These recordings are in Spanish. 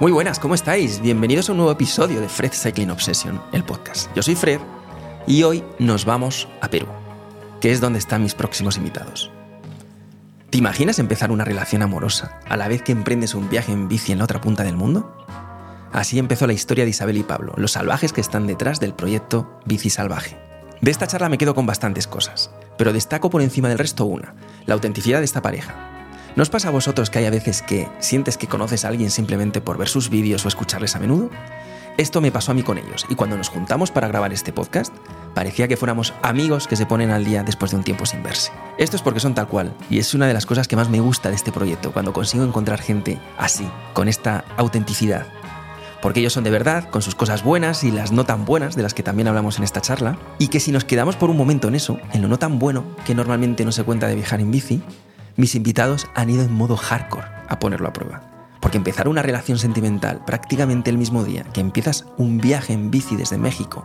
Muy buenas, ¿cómo estáis? Bienvenidos a un nuevo episodio de Fred Cycling Obsession, el podcast. Yo soy Fred y hoy nos vamos a Perú, que es donde están mis próximos invitados. ¿Te imaginas empezar una relación amorosa a la vez que emprendes un viaje en bici en la otra punta del mundo? Así empezó la historia de Isabel y Pablo, los salvajes que están detrás del proyecto Bici Salvaje. De esta charla me quedo con bastantes cosas, pero destaco por encima del resto una, la autenticidad de esta pareja, ¿No os pasa a vosotros que hay a veces que sientes que conoces a alguien simplemente por ver sus vídeos o escucharles a menudo? Esto me pasó a mí con ellos, y cuando nos juntamos para grabar este podcast, parecía que fuéramos amigos que se ponen al día después de un tiempo sin verse. Esto es porque son tal cual, y es una de las cosas que más me gusta de este proyecto, cuando consigo encontrar gente así, con esta autenticidad. Porque ellos son de verdad, con sus cosas buenas y las no tan buenas, de las que también hablamos en esta charla, y que si nos quedamos por un momento en eso, en lo no tan bueno, que normalmente no se cuenta de viajar en bici, mis invitados han ido en modo hardcore a ponerlo a prueba. Porque empezar una relación sentimental prácticamente el mismo día que empiezas un viaje en bici desde México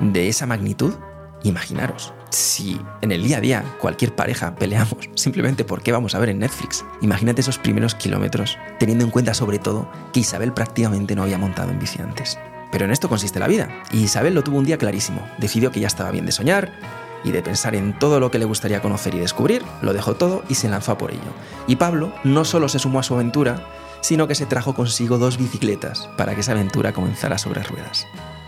de esa magnitud, imaginaros, si en el día a día cualquier pareja peleamos simplemente porque vamos a ver en Netflix, imagínate esos primeros kilómetros, teniendo en cuenta sobre todo que Isabel prácticamente no había montado en bici antes. Pero en esto consiste la vida, y Isabel lo tuvo un día clarísimo, decidió que ya estaba bien de soñar, y de pensar en todo lo que le gustaría conocer y descubrir, lo dejó todo y se lanzó a por ello. Y Pablo no solo se sumó a su aventura, sino que se trajo consigo dos bicicletas para que esa aventura comenzara sobre ruedas.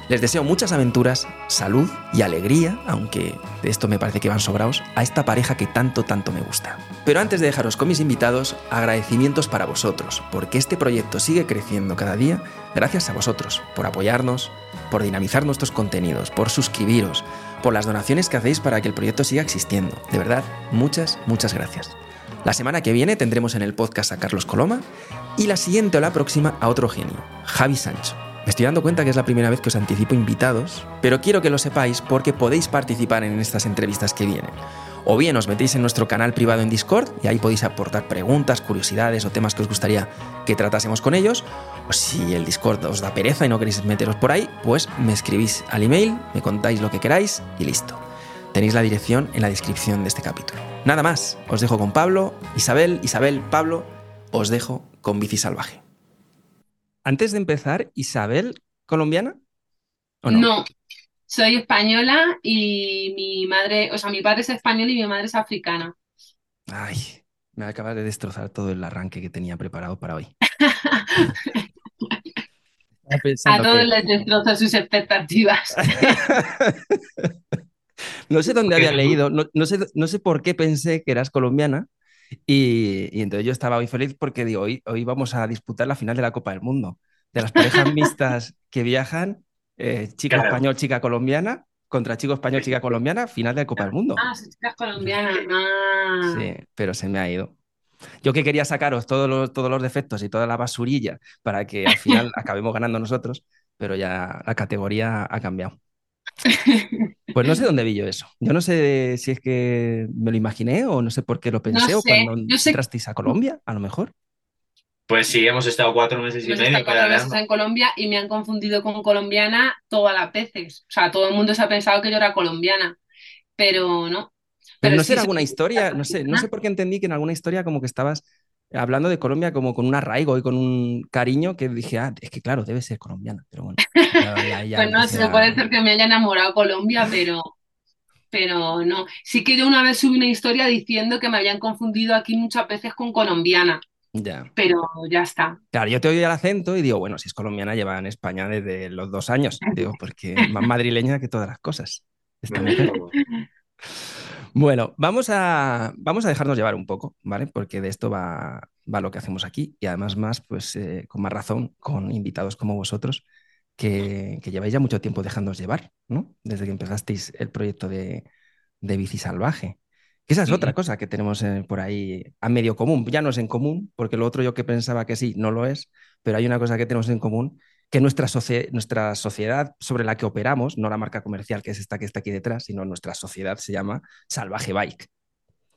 Les deseo muchas aventuras, salud y alegría, aunque de esto me parece que van sobrados, a esta pareja que tanto, tanto me gusta. Pero antes de dejaros con mis invitados, agradecimientos para vosotros, porque este proyecto sigue creciendo cada día gracias a vosotros, por apoyarnos, por dinamizar nuestros contenidos, por suscribiros, por las donaciones que hacéis para que el proyecto siga existiendo. De verdad, muchas, muchas gracias. La semana que viene tendremos en el podcast a Carlos Coloma y la siguiente o la próxima a otro genio, Javi Sancho. Me estoy dando cuenta que es la primera vez que os anticipo invitados, pero quiero que lo sepáis porque podéis participar en estas entrevistas que vienen. O bien os metéis en nuestro canal privado en Discord y ahí podéis aportar preguntas, curiosidades o temas que os gustaría que tratásemos con ellos. O si el Discord os da pereza y no queréis meteros por ahí, pues me escribís al email, me contáis lo que queráis y listo. Tenéis la dirección en la descripción de este capítulo. Nada más, os dejo con Pablo, Isabel, Isabel, Pablo, os dejo con Bici Salvaje. Antes de empezar, Isabel, ¿colombiana? ¿O no? no, soy española y mi madre, o sea, mi padre es español y mi madre es africana. Ay, me acaba de destrozar todo el arranque que tenía preparado para hoy. A todos les destroza sus expectativas. no sé dónde había leído, no, sé, no sé por qué pensé que eras colombiana y, entonces yo estaba muy feliz porque digo, hoy, hoy vamos a disputar la final de la Copa del Mundo, de las parejas mixtas que viajan eh, chica español, chica colombiana, contra chico español, chica colombiana, final de Copa del Mundo. Ah, chicas colombianas. Ah. Sí, pero se me ha ido. Yo que quería sacaros todos los, todos los defectos y toda la basurilla para que al final acabemos ganando nosotros, pero ya la categoría ha cambiado. Pues no sé dónde vi yo eso. Yo no sé si es que me lo imaginé o no sé por qué lo pensé o cuando entrasteis a Colombia, a lo mejor. Pues sí, hemos estado cuatro meses y medio. cuatro meses en Colombia y me han confundido con colombiana todas las veces. O sea, todo el mundo se ha pensado que yo era colombiana, pero no. Pero, no sé en alguna historia, no sé, no sé por qué entendí que en alguna historia como que estabas hablando de Colombia como con un arraigo y con un cariño que dije, ah, es que claro, debe ser colombiana, pero bueno. pues no, se puede ser que me haya enamorado Colombia, pero, pero no. Sí que yo una vez subí una historia diciendo que me habían confundido aquí muchas veces con colombiana. Pero ya está. Claro, yo te oigo el acento y digo, bueno, si es colombiana, lleva en España desde los dos años. Digo, porque es más madrileña que todas las cosas. Bueno, vamos a, vamos a dejarnos llevar un poco, ¿vale? Porque de esto va, va lo que hacemos aquí y además más, pues eh, con más razón, con invitados como vosotros, que, que, lleváis ya mucho tiempo dejándonos llevar, ¿no? Desde que empezasteis el proyecto de, de Bici Salvaje esa es otra cosa que tenemos eh, por ahí a medio común. Ya no es en común, porque lo otro yo que pensaba que sí, no lo es, pero hay una cosa que tenemos en común, que nuestra, nuestra sociedad sobre la que operamos, no la marca comercial que es esta que está aquí detrás, sino nuestra sociedad se llama Salvaje Bike.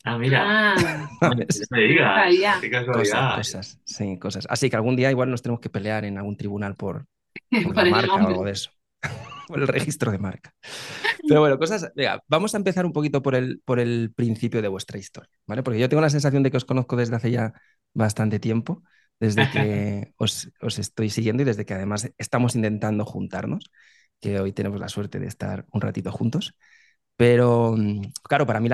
Ah, mira. Ah, me digas. Cosas, cosas, sí, cosas. Así que algún día igual nos tenemos que pelear en algún tribunal por, la marca o algo de eso. por el registro de marca. Pero bueno, cosas. Venga, vamos a empezar un poquito por el, por el principio de vuestra historia, ¿vale? Porque yo tengo la sensación de que os conozco desde hace ya bastante tiempo, desde que os, os estoy siguiendo y desde que además estamos intentando juntarnos, que hoy tenemos la suerte de estar un ratito juntos. Pero mm, claro, para mí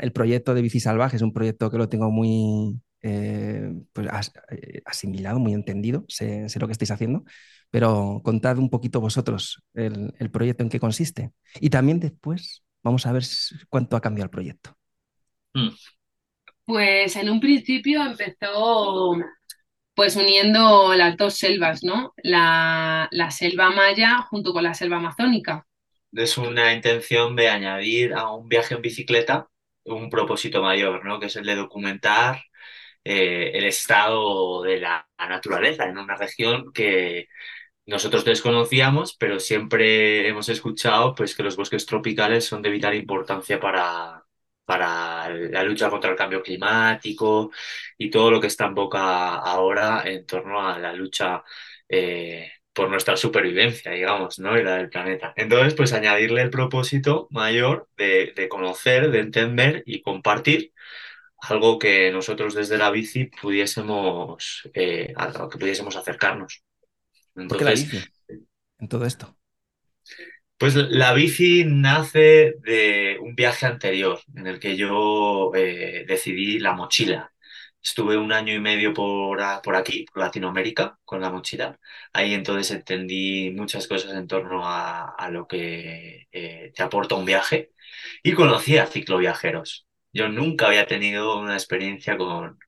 el proyecto de Bici Salvaje es un proyecto que lo tengo muy eh, pues, eh, asimilado, muy entendido, sé, lo que estáis haciendo, pero contad un poquito vosotros el, proyecto en qué consiste. Y también después vamos a ver cuánto ha cambiado el proyecto. Mm. Pues en un principio empezó pues uniendo las dos selvas, ¿no? La, la selva maya junto con la selva amazónica es una intención de añadir a un viaje en bicicleta un propósito mayor, ¿no? Que es el de documentar eh, el estado de la naturaleza en una región que nosotros desconocíamos, pero siempre hemos escuchado pues, que los bosques tropicales son de vital importancia para, para la lucha contra el cambio climático y todo lo que está en boca ahora en torno a la lucha eh, por nuestra supervivencia, digamos, ¿no? Y la del planeta. Entonces, pues añadirle el propósito mayor de, conocer, de entender y compartir algo que nosotros desde la bici pudiésemos, eh, a que pudiésemos acercarnos. ¿Por qué la bici en todo esto? Pues la bici nace de un viaje anterior en el que yo eh, decidí la mochila. Estuve un año y medio por, por aquí, por Latinoamérica, con la mochila. Ahí entonces entendí muchas cosas en torno a, lo que eh, te aporta un viaje y conocí a cicloviajeros. Yo nunca había tenido una experiencia con,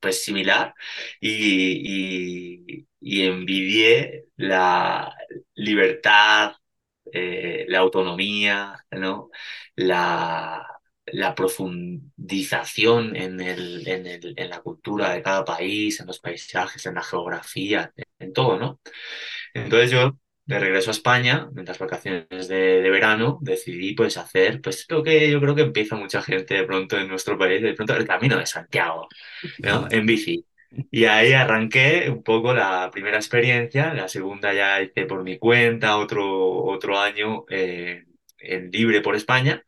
pues, similar y, y, envidié la libertad, eh, la autonomía, ¿no? la, la profundización en, el, en, el, en, la cultura de cada país, en los paisajes, en la geografía, en, todo, ¿no? Entonces yo, de regreso a España, en las vacaciones de, verano, decidí pues hacer, pues lo que yo creo que empieza mucha gente de pronto en nuestro país, de pronto el Camino de Santiago, ¿no? En bici. Y ahí arranqué un poco la primera experiencia, la segunda ya hice por mi cuenta, otro, otro año eh, en libre por España.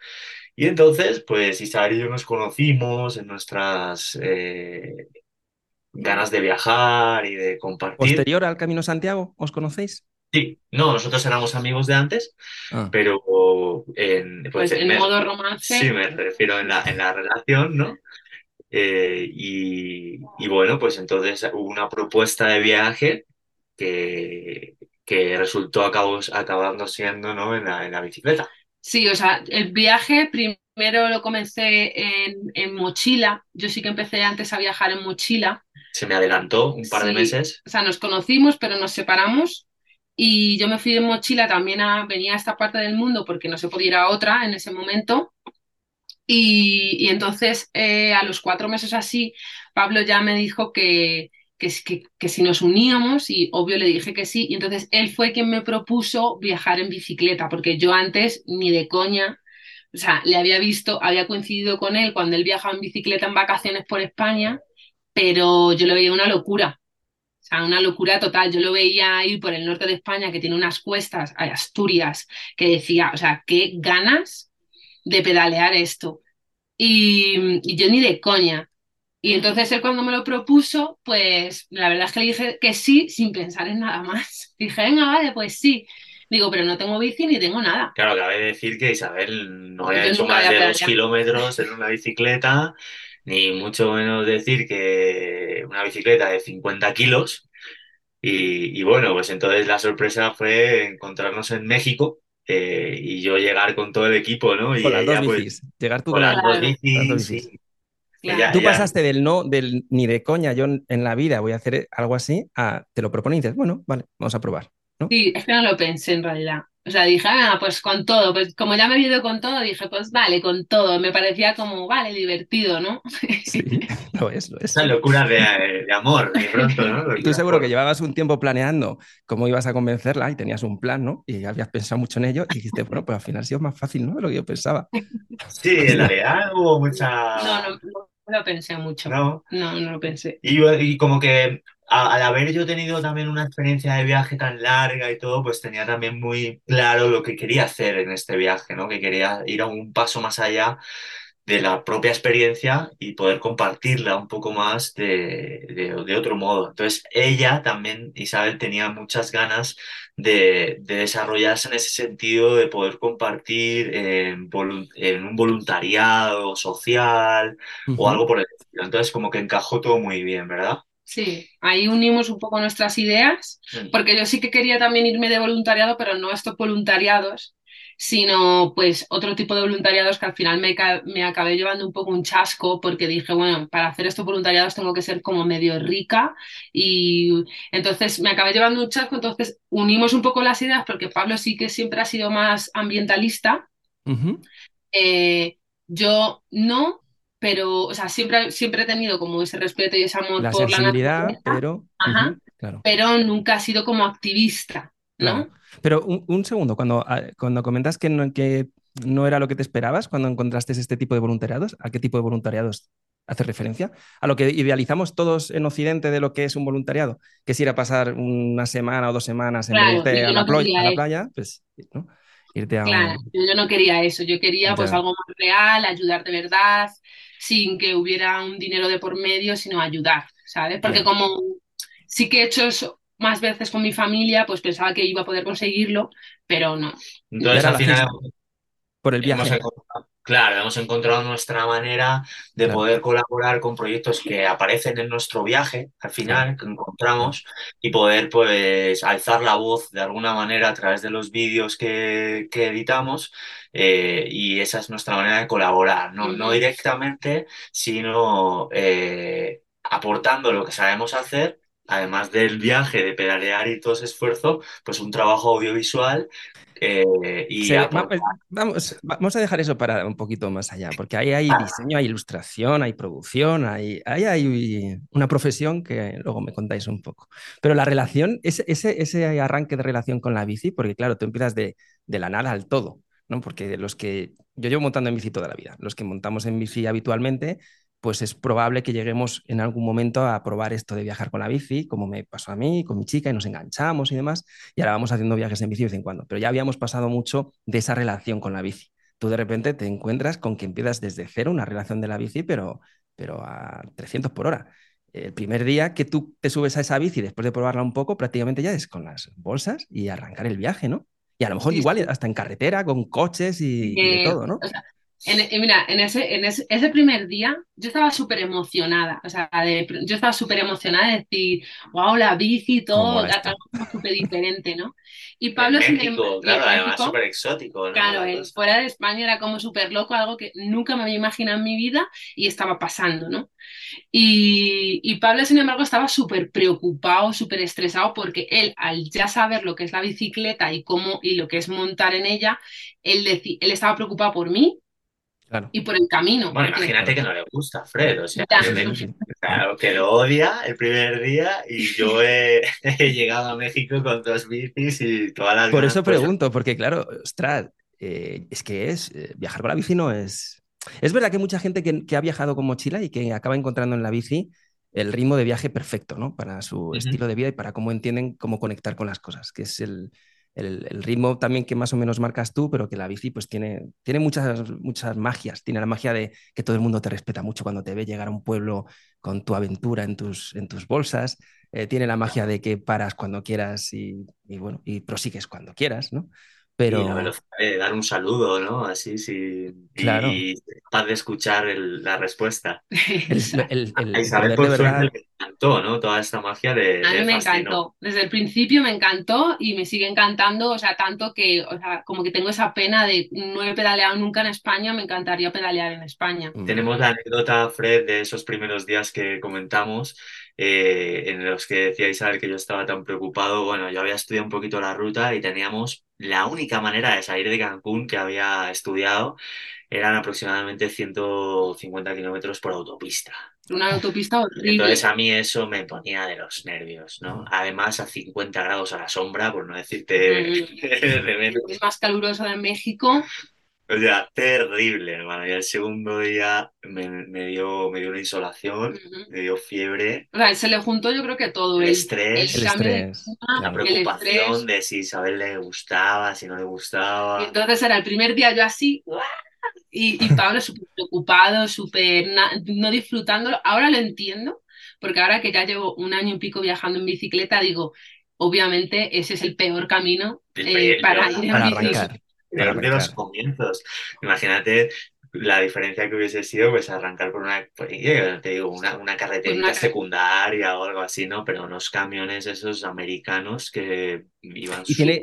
Y entonces, pues Isabel y yo nos conocimos en nuestras eh, ganas de viajar y de compartir. ¿Posterior al Camino Santiago os conocéis? Sí, no, nosotros éramos amigos de antes, ah. pero en, pues, pues en modo romance. Sí, me refiero en la, en la relación, ¿no? Eh, y, y, bueno, pues entonces hubo una propuesta de viaje que, que resultó acabando siendo ¿no? en, la, en la bicicleta. Sí, o sea, el viaje primero lo comencé en, mochila. Yo sí que empecé antes a viajar en mochila. Se me adelantó un par de meses. O sea, nos conocimos, pero nos separamos. Y yo me fui en mochila también a, venía a esta parte del mundo porque no se podía ir a otra en ese momento. Y, entonces, eh, a los cuatro meses así, Pablo ya me dijo que, que, que, si nos uníamos y obvio le dije que sí y entonces él fue quien me propuso viajar en bicicleta porque yo antes ni de coña, o sea, le había visto, había coincidido con él cuando él viajaba en bicicleta en vacaciones por España, pero yo lo veía una locura. O sea, una locura total. Yo lo veía ir por el norte de España, que tiene unas cuestas, Asturias, que decía, o sea, qué ganas de pedalear esto. Y, y yo ni de coña. Y entonces él cuando me lo propuso, pues la verdad es que le dije que sí sin pensar en nada más. Dije, venga, vale, pues sí. Digo, pero no tengo bici ni tengo nada. Claro, cabe decir que Isabel no había hecho más de dos kilómetros en una bicicleta, ni mucho menos decir que una bicicleta de 50 kilos. Y, bueno, pues entonces la sorpresa fue encontrarnos en México eh, y yo llegar con todo el equipo, ¿no? Y con las dos pues, bicis. llegar tú con, las, dos bicis. Tú pasaste del no, del ni de coña, yo en la vida voy a hacer algo así, a te lo propones y dices, bueno, vale, vamos a probar. Sí, es que no lo pensé en realidad. O sea, dije, ah, pues con todo, pues como ya me he ido con todo, dije, pues vale, con todo. Me parecía como, vale, divertido, ¿no? Sí, lo es, lo es. Esa locura de, amor, de pronto, ¿no? Y tú seguro que llevabas un tiempo planeando cómo ibas a convencerla y tenías un plan, ¿no? Y habías pensado mucho en ello y dijiste, bueno, pues al final ha sido más fácil, ¿no? De lo que yo pensaba. Sí, en realidad hubo mucha... No, no, no lo pensé mucho. No, no, no lo pensé. Y, y como que al haber yo tenido también una experiencia de viaje tan larga y todo, pues tenía también muy claro lo que quería hacer en este viaje, ¿no? Que quería ir a un paso más allá de la propia experiencia y poder compartirla un poco más de, de, otro modo. Entonces, ella también, Isabel, tenía muchas ganas de, de desarrollarse en ese sentido, de poder compartir en, en un voluntariado social o algo por el estilo. Entonces, como que encajó todo muy bien, ¿verdad? Sí, ahí unimos un poco nuestras ideas, porque yo sí que quería también irme de voluntariado, pero no estos voluntariados, sino pues otro tipo de voluntariados que al final me, me acabé llevando un poco un chasco porque dije, bueno, para hacer estos voluntariados tengo que ser como medio rica y entonces me acabé llevando un chasco, entonces unimos un poco las ideas porque Pablo sí que siempre ha sido más ambientalista. Eh, yo no, pero, o sea, siempre, siempre he tenido como ese respeto y ese amor por la naturaleza, pero, pero nunca ha sido como activista, ¿no? Pero un, segundo, cuando, ah, cuando comentas que no, que no era lo que te esperabas cuando encontraste este tipo de voluntariados, ¿a qué tipo de voluntariados hace referencia? A lo que idealizamos todos en Occidente de lo que es un voluntariado, que es ir a pasar una semana o dos semanas en a, la playa, a la playa, pues, ¿no? Irte a claro, yo no quería eso, yo quería pues algo más real, ayudar de verdad, sin que hubiera un dinero de por medio, sino ayudar, ¿sabes? Porque como sí que he hecho eso más veces con mi familia, pues pensaba que iba a poder conseguirlo, pero no. Entonces al final... Por el viaje. Claro, hemos encontrado nuestra manera de poder colaborar con proyectos que aparecen en nuestro viaje, al final, que encontramos, y poder pues alzar la voz de alguna manera a través de los vídeos que, editamos, eh, y esa es nuestra manera de colaborar, no, no directamente, sino eh, aportando lo que sabemos hacer además del viaje, de pedalear y todo ese esfuerzo, pues un trabajo audiovisual eh, y vamos, vamos a dejar eso para un poquito más allá, porque ahí hay diseño, hay ilustración, hay producción, hay, hay una profesión que luego me contáis un poco. Pero la relación, ese, ese, ese arranque de relación con la bici, porque claro, tú empiezas de, de la nada al todo, ¿no? Porque los que yo llevo montando en bici toda la vida, los que montamos en bici habitualmente, pues es probable que lleguemos en algún momento a probar esto de viajar con la bici, como me pasó a mí, con mi chica, y nos enganchamos y demás, y ahora vamos haciendo viajes en bici de vez en cuando, pero ya habíamos pasado mucho de esa relación con la bici. Tú de repente te encuentras con que empiezas desde cero una relación de la bici, pero, pero a 300 por hora. El primer día que tú te subes a esa bici, después de probarla un poco, prácticamente ya es con las bolsas y arrancar el viaje, ¿no? Y a lo mejor igual hasta en carretera, con coches y, de todo, ¿no? En, mira, en ese, en ese, ese primer día yo estaba súper emocionada, o sea, yo estaba súper emocionada de decir, wow, la bici y todo, algo súper diferente, ¿no? Y Pablo en México, claro, además súper exótico, ¿no? Claro, fuera de España era como súper loco, algo que nunca me había imaginado en mi vida y estaba pasando, ¿no? Y, y Pablo, sin embargo, estaba súper preocupado, súper estresado porque él, al ya saber lo que es la bicicleta y cómo y lo que es montar en ella, él, él estaba preocupado por mí y por el camino. Bueno, imagínate que no le gusta Fred, o sea, claro, que lo odia el primer día y yo he, llegado a México con dos bicis y todas las... Por eso pregunto, porque claro, ostras, eh, es que es, eh, viajar con la bici no es... Es verdad que hay mucha gente que, ha viajado con mochila y que acaba encontrando en la bici el ritmo de viaje perfecto, ¿no? Para su estilo de vida y para cómo entienden cómo conectar con las cosas, que es el, el, ritmo también que más o menos marcas tú, pero que la bici pues tiene, tiene muchas, muchas magias. Tiene la magia de que todo el mundo te respeta mucho cuando te ve llegar a un pueblo con tu aventura en tus, en tus bolsas. Eh, tiene la magia de que paras cuando quieras y, y, bueno, y prosigues cuando quieras, ¿no? Pero... dar un saludo, ¿no? Así, sí. Claro. Y capaz de escuchar la respuesta. El, el, Isabel, por verdad... me encantó, ¿no? Toda esta magia de. A mí me encantó. Desde el principio me encantó y me sigue encantando, o sea, tanto que, o sea, como que tengo esa pena de no he pedaleado nunca en España, me encantaría pedalear en España. Tenemos la anécdota, Fred, de esos primeros días que comentamos eh, en los que decía Isabel que yo estaba tan preocupado, bueno, yo había estudiado un poquito la ruta y teníamos la única manera de salir de Cancún que había estudiado eran aproximadamente 150 kilómetros por autopista. Una autopista horrible. Entonces a mí eso me ponía de los nervios, ¿no? Además a 50 grados a la sombra, por no decirte Es más caluroso de México. O sea, terrible, hermano. Y el segundo día me, dio, me dio una insolación, me dio fiebre. O sea, se le juntó yo creo que todo. El, estrés. El, estrés. la preocupación de si Isabel le gustaba, si no le gustaba. Y entonces era el primer día yo así, y, y Pablo súper preocupado, súper no disfrutándolo. Ahora lo entiendo, porque ahora que ya llevo un año y pico viajando en bicicleta, digo, obviamente ese es el peor camino eh, para, ir para arrancar de los comienzos. Imagínate la diferencia que hubiese sido pues arrancar por una, pues, te digo, una, una carretera secundaria o algo así, ¿no? Pero unos camiones esos americanos que iban... Y tiene,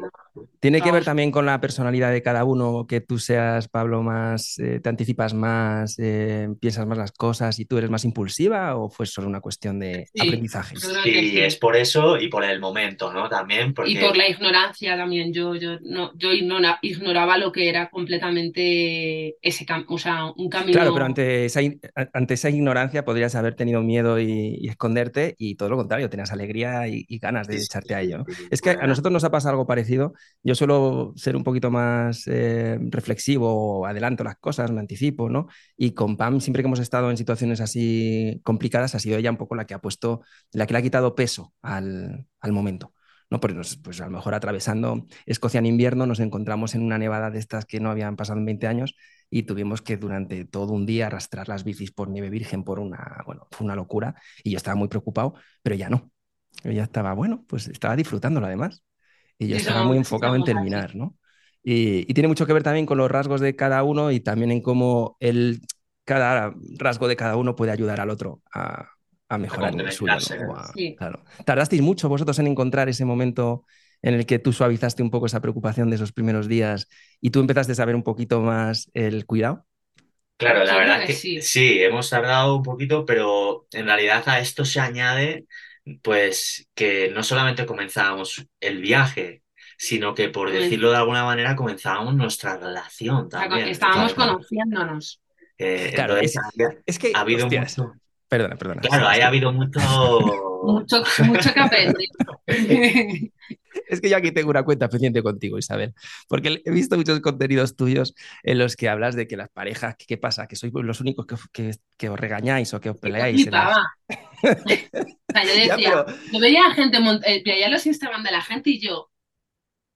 tiene que ver también con la personalidad de cada uno, que tú seas, Pablo, más, eh, te anticipas más, eh, piensas más las cosas y tú eres más impulsiva o fue solo una cuestión de aprendizaje? Sí, es por eso y por el momento, ¿no? También porque... Y por la ignorancia también, yo, yo, no, yo ignoraba lo que era completamente ese campo un camino. Claro, pero ante esa, ante esa ignorancia podrías haber tenido miedo y, esconderte y todo lo contrario, tenías alegría y, ganas de echarte a ello. Es que a nosotros nos ha pasado algo parecido. Yo suelo ser un poquito más eh, reflexivo, adelanto las cosas, me anticipo, ¿no? Y con Pam, siempre que hemos estado en situaciones así complicadas, ha sido ella un poco la que ha puesto, la que le ha quitado peso al, al momento. ¿no? Pues, pues a lo mejor atravesando Escocia en invierno nos encontramos en una nevada de estas que no habían pasado en 20 años y tuvimos que durante todo un día arrastrar las bicis por nieve virgen por una, bueno, fue una locura y yo estaba muy preocupado, pero ya no. Yo ya estaba, bueno, pues estaba disfrutándolo además y yo estaba muy enfocado en terminar, ¿no? Y, tiene mucho que ver también con los rasgos de cada uno y también en cómo el, cada rasgo de cada uno puede ayudar al otro a, mejorar el suyo. claro. ¿Tardasteis mucho vosotros en encontrar ese momento en el que tú suavizaste un poco esa preocupación de esos primeros días y tú empezaste a saber un poquito más el cuidado? Claro, la verdad que sí. sí, hemos tardado un poquito, pero en realidad a esto se añade pues que no solamente comenzábamos el viaje, sino que por decirlo de alguna manera comenzábamos nuestra relación también. Estábamos conociéndonos. Eh, claro, es, que ha habido mucho. Perdona, perdona. Claro, ha habido mucho. mucho, mucho que aprender. Es que yo aquí tengo una cuenta pendiente contigo, Isabel, porque he visto muchos contenidos tuyos en los que hablas de que las parejas, ¿qué pasa? Que sois los únicos que, que, os regañáis o que os peleáis. Yo decía, yo veía a gente, eh, veía los Instagram de la gente y yo,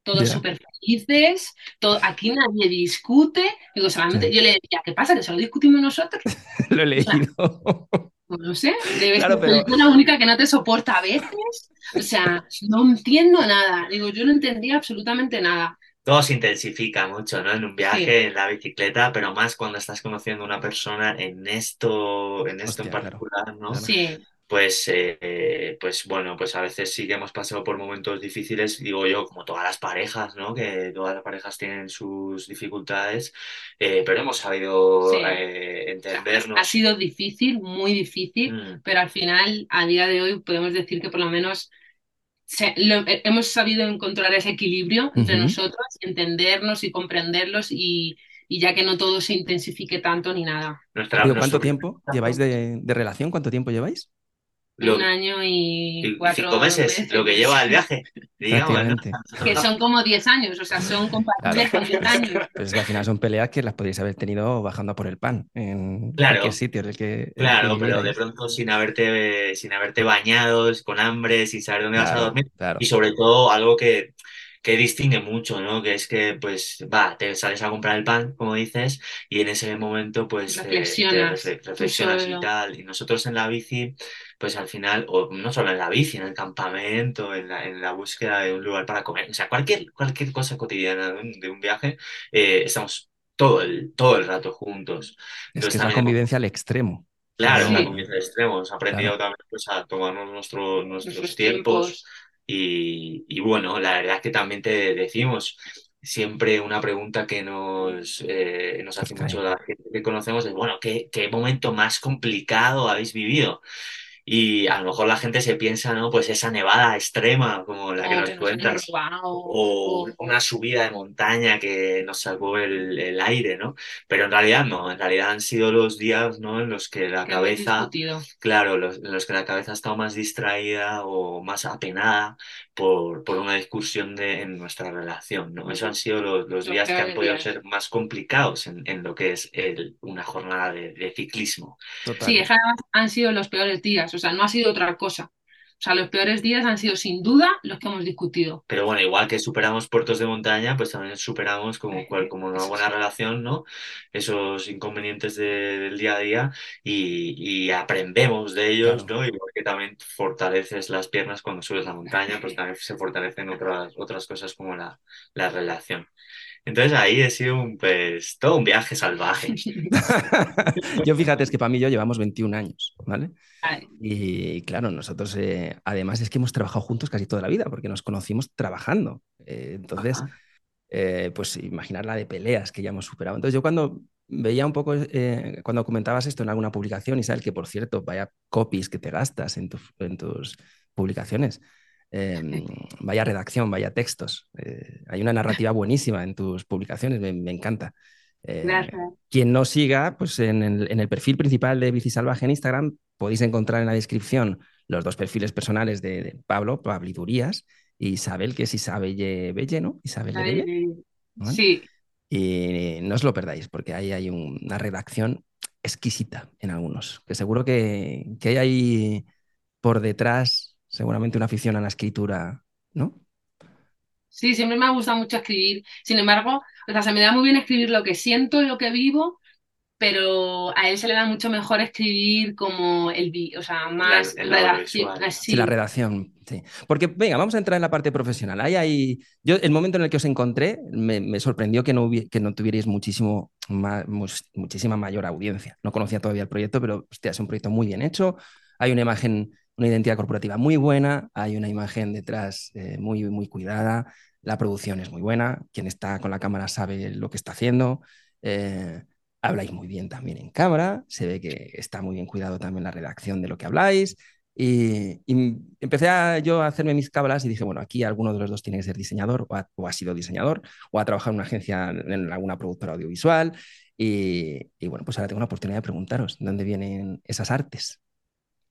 todos súper felices, todo, aquí nadie discute. Digo, solamente yo le decía, ¿qué pasa? ¿Que solo discutimos nosotros? Lo he leído. Pues no sé, debes ser la única que no te soporta a veces. O sea, no entiendo nada. Digo, yo no entendía absolutamente nada. Todo se intensifica mucho, ¿no? En un viaje, en la bicicleta, pero más cuando estás conociendo a una persona en esto, en esto en particular, ¿no? Sí pues, eh, pues bueno, pues a veces sí que hemos pasado por momentos difíciles, digo yo, como todas las parejas, ¿no? Que todas las parejas tienen sus dificultades, eh, pero hemos sabido eh, entendernos. Ha sido difícil, muy difícil, mm. pero al final, a día de hoy, podemos decir que por lo menos hemos sabido encontrar ese equilibrio entre nosotros, entendernos y comprenderlos y, ya que no todo se intensifique tanto ni nada. ¿Cuánto tiempo lleváis de relación? ¿Cuánto tiempo lleváis? Un año y cuatro cinco meses, lo que lleva el viaje, digamos. Que son como 10 años, o sea, son compatibles con 10 años. Pues es que al final son peleas que las podríais haber tenido bajando por el pan en claro, cualquier sitio. el que, claro, pero de pronto sin haberte, sin haberte bañado, con hambre, sin saber dónde vas a dormir. Y sobre todo algo que, que distingue mucho, ¿no? Que es que, pues, va, te sales a comprar el pan, como dices, y en ese momento, pues, reflexionas, reflexionas y tal. Y nosotros en la bici, pues al final, o no solo en la bici, en el campamento, en la, en la búsqueda de un lugar para comer, o sea, cualquier, cualquier cosa cotidiana de un, viaje, eh, estamos todo el, todo el rato juntos. es que es la convivencia al extremo. Claro, la convivencia al extremo. Hemos aprendido también pues, a tomarnos nuestro, nuestros, tiempos y, bueno, la verdad es que también te decimos, siempre una pregunta que nos, eh, nos hace mucho la gente que conocemos es, bueno, ¿qué, ¿qué, momento más complicado habéis vivido? Y a lo mejor la gente se piensa, ¿no? Pues esa nevada extrema como la que nos cuentas, o una subida de montaña que nos salvó el, aire, ¿no? Pero en realidad no, en realidad han sido los días, ¿no? En los que la cabeza, claro, los, en los que la cabeza ha estado más distraída o más apenada por, por una discusión de, en nuestra relación, ¿no? Eso han sido los, días que han podido ser más complicados en, en, lo que es el, una jornada de, ciclismo. Sí, han sido los peores días, o sea, no ha sido otra cosa. O sea, los peores días han sido sin duda los que hemos discutido. Pero bueno, igual que superamos puertos de montaña, pues también superamos como, como una buena relación, ¿no? Esos inconvenientes del día a día y, aprendemos de ellos, ¿no? Igual que también fortaleces las piernas cuando subes la montaña, pues también se fortalecen otras, otras cosas como la, la relación. Entonces ahí he sido un, pues, todo un viaje salvaje. yo fíjate, es que para mí yo llevamos 21 años, ¿vale? Y claro, nosotros eh, además es que hemos trabajado juntos casi toda la vida, porque nos conocimos trabajando. Eh, entonces, eh, pues imaginar la de peleas que ya hemos superado. Entonces yo cuando veía un poco, cuando comentabas esto en alguna publicación, Isabel, que por cierto, vaya copies que te gastas en, en tus publicaciones. Em, vaya redacción, vaya textos. hay una narrativa buenísima en tus publicaciones, me, me encanta. quien no siga, pues en el, en el, perfil principal de Bici Salvaje en Instagram podéis encontrar en la descripción los dos perfiles personales de, Pablo, Pablidurías, y Isabel, que es Isabel Belle, ¿no? Isabel Belle. Sí. Y no os lo perdáis, porque ahí hay una redacción exquisita en algunos, que seguro que, que hay ahí por detrás seguramente una afición a la escritura, ¿no? Sí, siempre me ha gustado mucho escribir. Sin embargo, o sea, se me da muy bien escribir lo que siento y lo que vivo, pero a él se le da mucho mejor escribir como el o sea, más la, redacción. Sí, la redacción, sí. Porque, venga, vamos a entrar en la parte profesional. Ahí hay, yo, el momento en el que os encontré, me, sorprendió que no, que no tuvierais muchísimo muchísima mayor audiencia. No conocía todavía el proyecto, pero hostia, es un proyecto muy bien hecho. Hay una imagen, una identidad corporativa muy buena, hay una imagen detrás eh, muy, muy cuidada, la producción es muy buena, quien está con la cámara sabe lo que está haciendo. Eh, habláis muy bien también en cámara, se ve que está muy bien cuidado también la redacción de lo que habláis. Y, empecé yo a hacerme mis cábalas y dije, bueno, aquí alguno de los dos tiene que ser diseñador o ha, sido diseñador o ha trabajado en una agencia, en alguna productora audiovisual. Y, y, bueno, pues ahora tengo una oportunidad de preguntaros, ¿dónde vienen esas artes?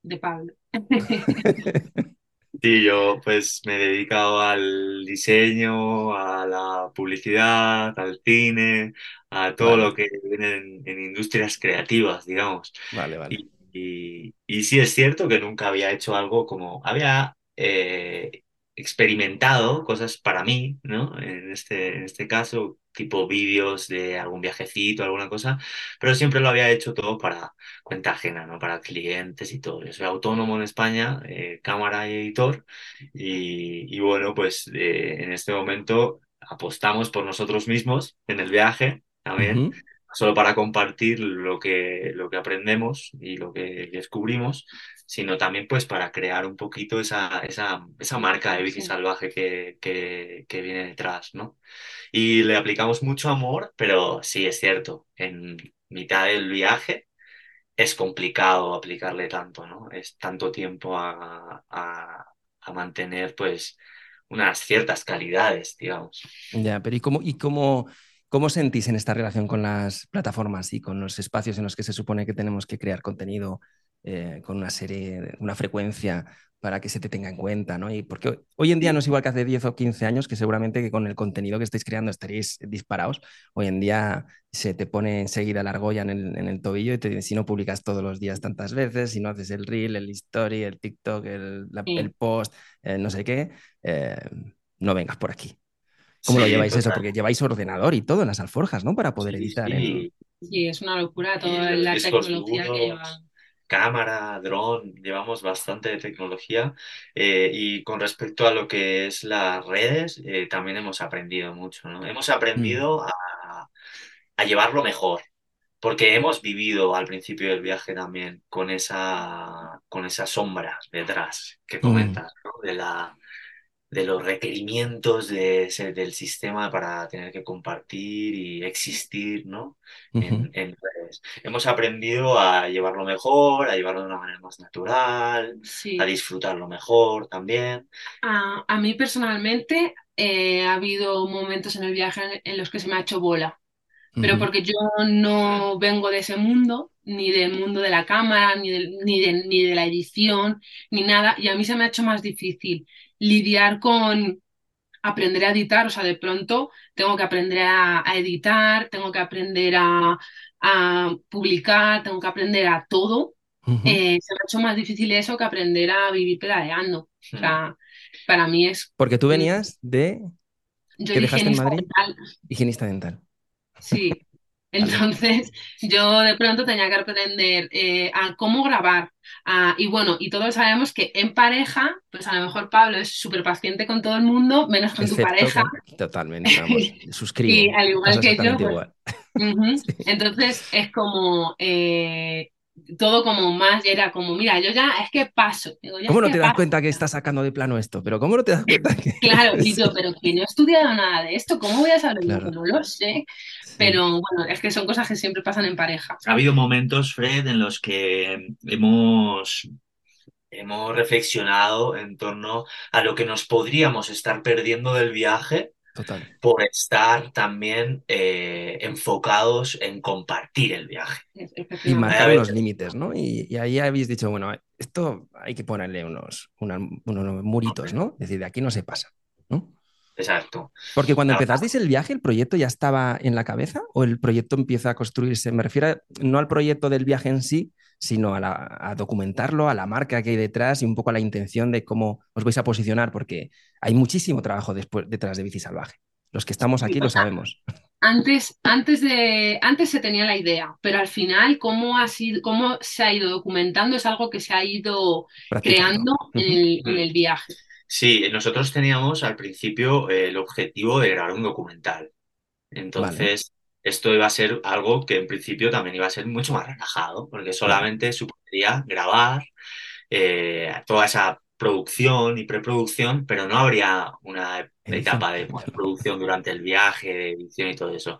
De Pablo. Sí, yo pues me he dedicado al diseño, a la publicidad, al cine, a todo lo que viene en, industrias creativas, digamos. Vale, vale. Y, y, sí es cierto que nunca había hecho algo como, había eh, experimentado cosas para mí, ¿no? En este, en este caso, tipo vídeos de algún viajecito, alguna cosa, pero siempre lo había hecho todo para cuenta ajena, ¿no? Para clientes y todo. Yo soy autónomo en España, eh, cámara y editor, y, y bueno, pues eh, en este momento apostamos por nosotros mismos en el viaje también. Solo para compartir lo que, lo que aprendemos y lo que descubrimos, sino también pues para crear un poquito esa, esa, esa marca de bici salvaje que, que, que, viene detrás, ¿no? Y le aplicamos mucho amor, pero sí es cierto, en mitad del viaje es complicado aplicarle tanto, ¿no? Es tanto tiempo a, a, a mantener pues unas ciertas calidades, digamos. Ya, pero ¿y cómo, y cómo, cómo sentís en esta relación con las plataformas y con los espacios en los que se supone que tenemos que crear contenido eh, con una serie, una frecuencia para que se te tenga en cuenta, ¿no? Y porque hoy en día no es igual que hace 10 o 15 años, que seguramente que con el contenido que estáis creando estaréis disparados. Hoy en día se te pone enseguida la argolla en el, en el tobillo y te si no publicas todos los días tantas veces, si no haces el reel, el story, el TikTok, el, el post, eh, no sé qué, eh, no vengas por aquí. ¿Cómo lo lleváis eso? Porque lleváis ordenador y todo en las alforjas, ¿no? Para poder editar. Sí, sí es una locura toda la tecnología que llevan cámara, dron, llevamos bastante de tecnología eh, y con respecto a lo que es las redes, eh, también hemos aprendido mucho, ¿no? Hemos aprendido mm. a, a, llevarlo mejor, porque hemos vivido al principio del viaje también con esa, con esa sombra detrás que mm. comentas, ¿no? De la, de los requerimientos de del sistema para tener que compartir y existir, ¿no? en, redes. Hemos aprendido a llevarlo mejor, a llevarlo de una manera más natural, a disfrutarlo mejor también. A, mí personalmente eh, ha habido momentos en el viaje en, los que se me ha hecho bola, pero porque yo no vengo de ese mundo, ni del mundo de la cámara, ni, ni, de, ni de la edición, ni nada, y a mí se me ha hecho más difícil lidiar con aprender a editar, o sea, de pronto tengo que aprender a, editar, tengo que aprender a, publicar, tengo que aprender a todo. Eh, se me ha hecho más difícil eso que aprender a vivir pedaleando. O sea, para mí es... Porque tú venías de... Yo dejaste en Madrid? Dental. Higienista dental. Sí, entonces yo de pronto tenía que aprender eh, a cómo grabar. y bueno, y todos sabemos que en pareja, pues a lo mejor Pablo es súper paciente con todo el mundo, menos con tu pareja. totalmente, vamos, suscribo. Y al igual que yo. Pues, entonces es como eh, todo como más, era como, mira, yo ya es que paso. ¿Cómo no te das cuenta que estás sacando de plano esto? Pero ¿cómo no te das cuenta que... claro, y yo, pero que no he estudiado nada de esto, ¿cómo voy a saber? No lo sé. Pero bueno, es que son cosas que siempre pasan en pareja. Ha habido momentos, Fred, en los que hemos hemos reflexionado en torno a lo que nos podríamos estar perdiendo del viaje por estar también eh, enfocados en compartir el viaje. Y marcar los límites, ¿no? Y, ahí habéis dicho, bueno, esto hay que ponerle unos, unos, muritos, ¿no? Es decir, de aquí no se pasa, ¿no? Exacto. Porque cuando empezasteis el viaje, ¿el proyecto ya estaba en la cabeza o el proyecto empieza a construirse? Me refiero no al proyecto del viaje en sí, sino a, documentarlo, a la marca que hay detrás y un poco a la intención de cómo os vais a posicionar, porque hay muchísimo trabajo después, detrás de Bici Salvaje. Los que estamos aquí lo sabemos. Antes, antes, de, antes se tenía la idea, pero al final cómo, ha sido, cómo se ha ido documentando es algo que se ha ido creando en, el, viaje. Sí, nosotros teníamos al principio el objetivo de grabar un documental. Entonces, esto iba a ser algo que en principio también iba a ser mucho más relajado, porque solamente supondría grabar eh, toda esa producción y preproducción, pero no habría una etapa de producción durante el viaje, de edición y todo eso.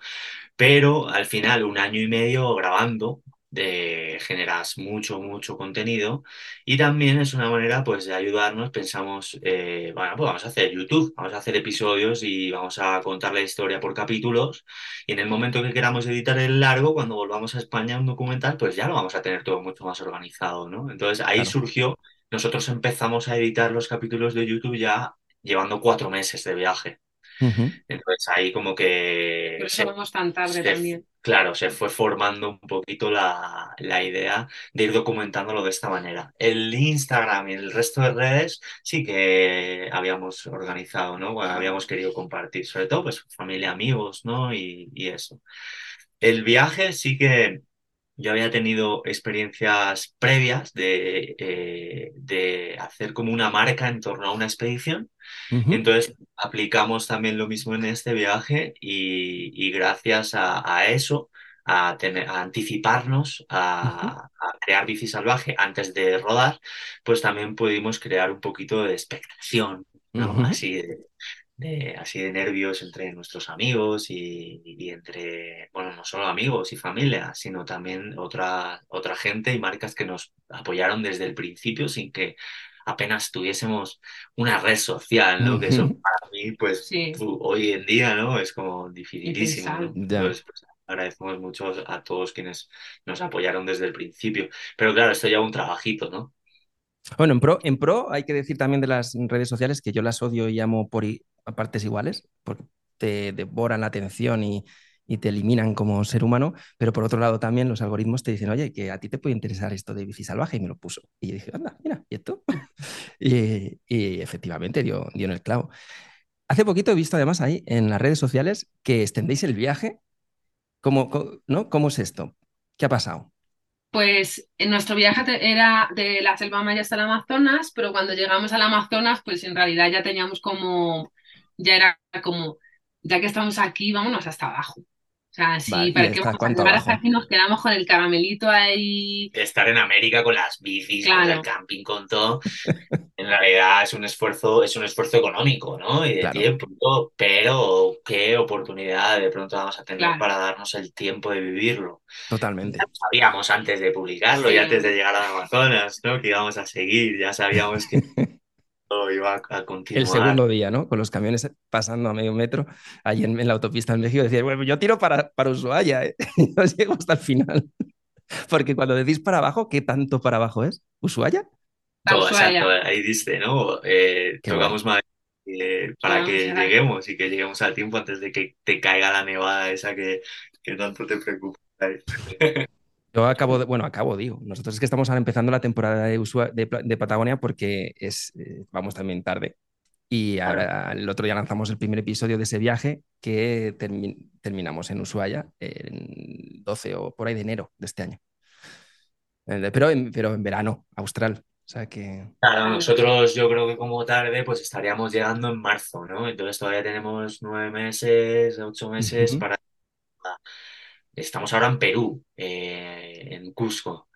Pero al final, un año y medio grabando, de, generas mucho, mucho contenido y también es una manera pues de ayudarnos, pensamos, eh, bueno, pues vamos a hacer YouTube, vamos a hacer episodios y vamos a contar la historia por capítulos y en el momento que queramos editar el largo, cuando volvamos a España un documental, pues ya lo vamos a tener todo mucho más organizado, ¿no? Entonces ahí surgió, nosotros empezamos a editar los capítulos de YouTube ya llevando cuatro meses de viaje. Entonces ahí como que... Por eso vamos tan tarde también. Claro, se fue formando un poquito la, idea de ir documentándolo de esta manera. El Instagram y el resto de redes sí que habíamos organizado, ¿no? habíamos querido compartir, sobre todo pues familia, amigos, ¿no? Y, eso. El viaje sí que yo había tenido experiencias previas de, eh, de hacer como una marca en torno a una expedición. Entonces aplicamos también lo mismo en este viaje y, gracias a, eso, a, tener, a anticiparnos a, crear bici salvaje antes de rodar, pues también pudimos crear un poquito de expectación, Así de, así de nervios entre nuestros amigos y, entre, bueno, no solo amigos y familia, sino también otra, otra gente y marcas que nos apoyaron desde el principio sin que apenas tuviésemos una red social, ¿no? Que eso para mí, pues hoy en día, ¿no? Es como dificilísimo. Entonces, pues, agradecemos mucho a todos quienes nos apoyaron desde el principio. Pero claro, esto ya un trabajito, ¿no? Bueno, en pro, en pro hay que decir también de las redes sociales que yo las odio y amo por a partes iguales, porque te devoran la atención y, te eliminan como ser humano, pero por otro lado también los algoritmos te dicen, oye, que a ti te puede interesar esto de bici salvaje, y me lo puso. Y yo dije, anda, mira, ¿y esto? y, efectivamente dio, dio en el clavo. Hace poquito he visto además ahí en las redes sociales que extendéis el viaje. ¿Cómo, ¿no? ¿Cómo es esto? ¿Qué ha pasado? Pues en nuestro viaje era de la selva maya hasta el Amazonas, pero cuando llegamos al Amazonas, pues en realidad ya teníamos como, ya era como, ya que estamos aquí, vámonos hasta abajo. O sea, sí, para que vamos a nos quedamos con el caramelito ahí. Estar en América con las bicis, con el camping, con todo. en realidad es un esfuerzo, es un esfuerzo económico, ¿no? Y de tiempo, pero qué oportunidad de pronto vamos a tener para darnos el tiempo de vivirlo. Totalmente. Ya sabíamos antes de publicarlo y antes de llegar a Amazonas, ¿no? Que íbamos a seguir, ya sabíamos que iba a continuar. El segundo día, ¿no? Con los camiones pasando a medio metro, ahí en, la autopista en México, decía, bueno, yo tiro para, para Ushuaia, ¿eh? y no llego hasta el final. Porque cuando decís para abajo, ¿qué tanto para abajo es? ¿Ushuaia? Todo, exacto, ahí dice, ¿no? Eh, tocamos más eh, para que lleguemos y que lleguemos a tiempo antes de que te caiga la nevada esa que, que tanto te preocupa. Yo acabo, de, bueno, acabo, digo, nosotros es que estamos ahora empezando la temporada de, de, Patagonia porque es, eh, vamos también tarde. Y ahora el otro día lanzamos el primer episodio de ese viaje que terminamos en Ushuaia el 12 o por ahí de enero de este año. Eh, pero en, pero en verano, austral. O sea que... Claro, nosotros yo creo que como tarde pues estaríamos llegando en marzo, ¿no? Entonces todavía tenemos nueve meses, ocho meses para Estamos ahora en Perú, eh, en Cusco.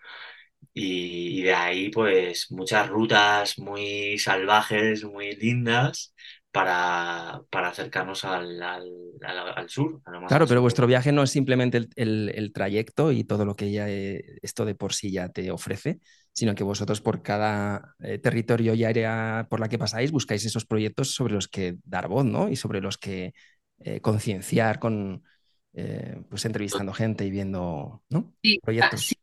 Y, de ahí, pues, muchas rutas muy salvajes, muy lindas para, para acercarnos al, al, sur. claro, pero vuestro viaje no es simplemente el, trayecto y todo lo que ya eh, esto de por sí ya te ofrece, sino que vosotros por cada eh, territorio y área por la que pasáis buscáis esos proyectos sobre los que dar voz, ¿no? Y sobre los que concienciar con, eh, pues entrevistando gente y viendo ¿no? sí, proyectos.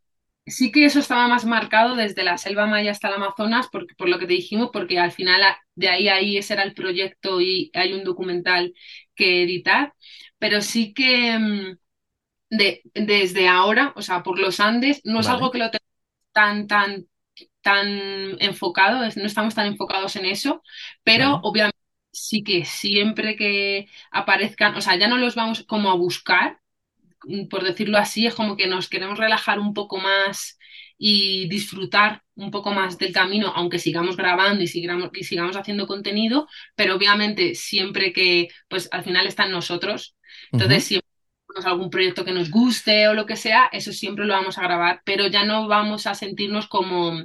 Sí, que eso estaba más marcado desde la selva maya hasta el Amazonas, porque, por lo que te dijimos, porque al final de ahí a ahí ese era el proyecto y hay un documental que editar, pero sí que mm, de, desde ahora, o sea, por los Andes, no es algo que lo tenga tan, tan, tan enfocado, no estamos tan enfocados en eso, pero obviamente sí que siempre que aparezcan, o sea, ya no los vamos como a buscar, mm, por decirlo así, es como que nos queremos relajar un poco más y disfrutar un poco más del camino, aunque sigamos grabando y sigamos, y sigamos haciendo contenido, pero obviamente siempre que, pues al final está en nosotros, entonces siempre tenemos algún proyecto que nos guste o lo que sea, eso siempre lo vamos a grabar, pero ya no vamos a sentirnos como...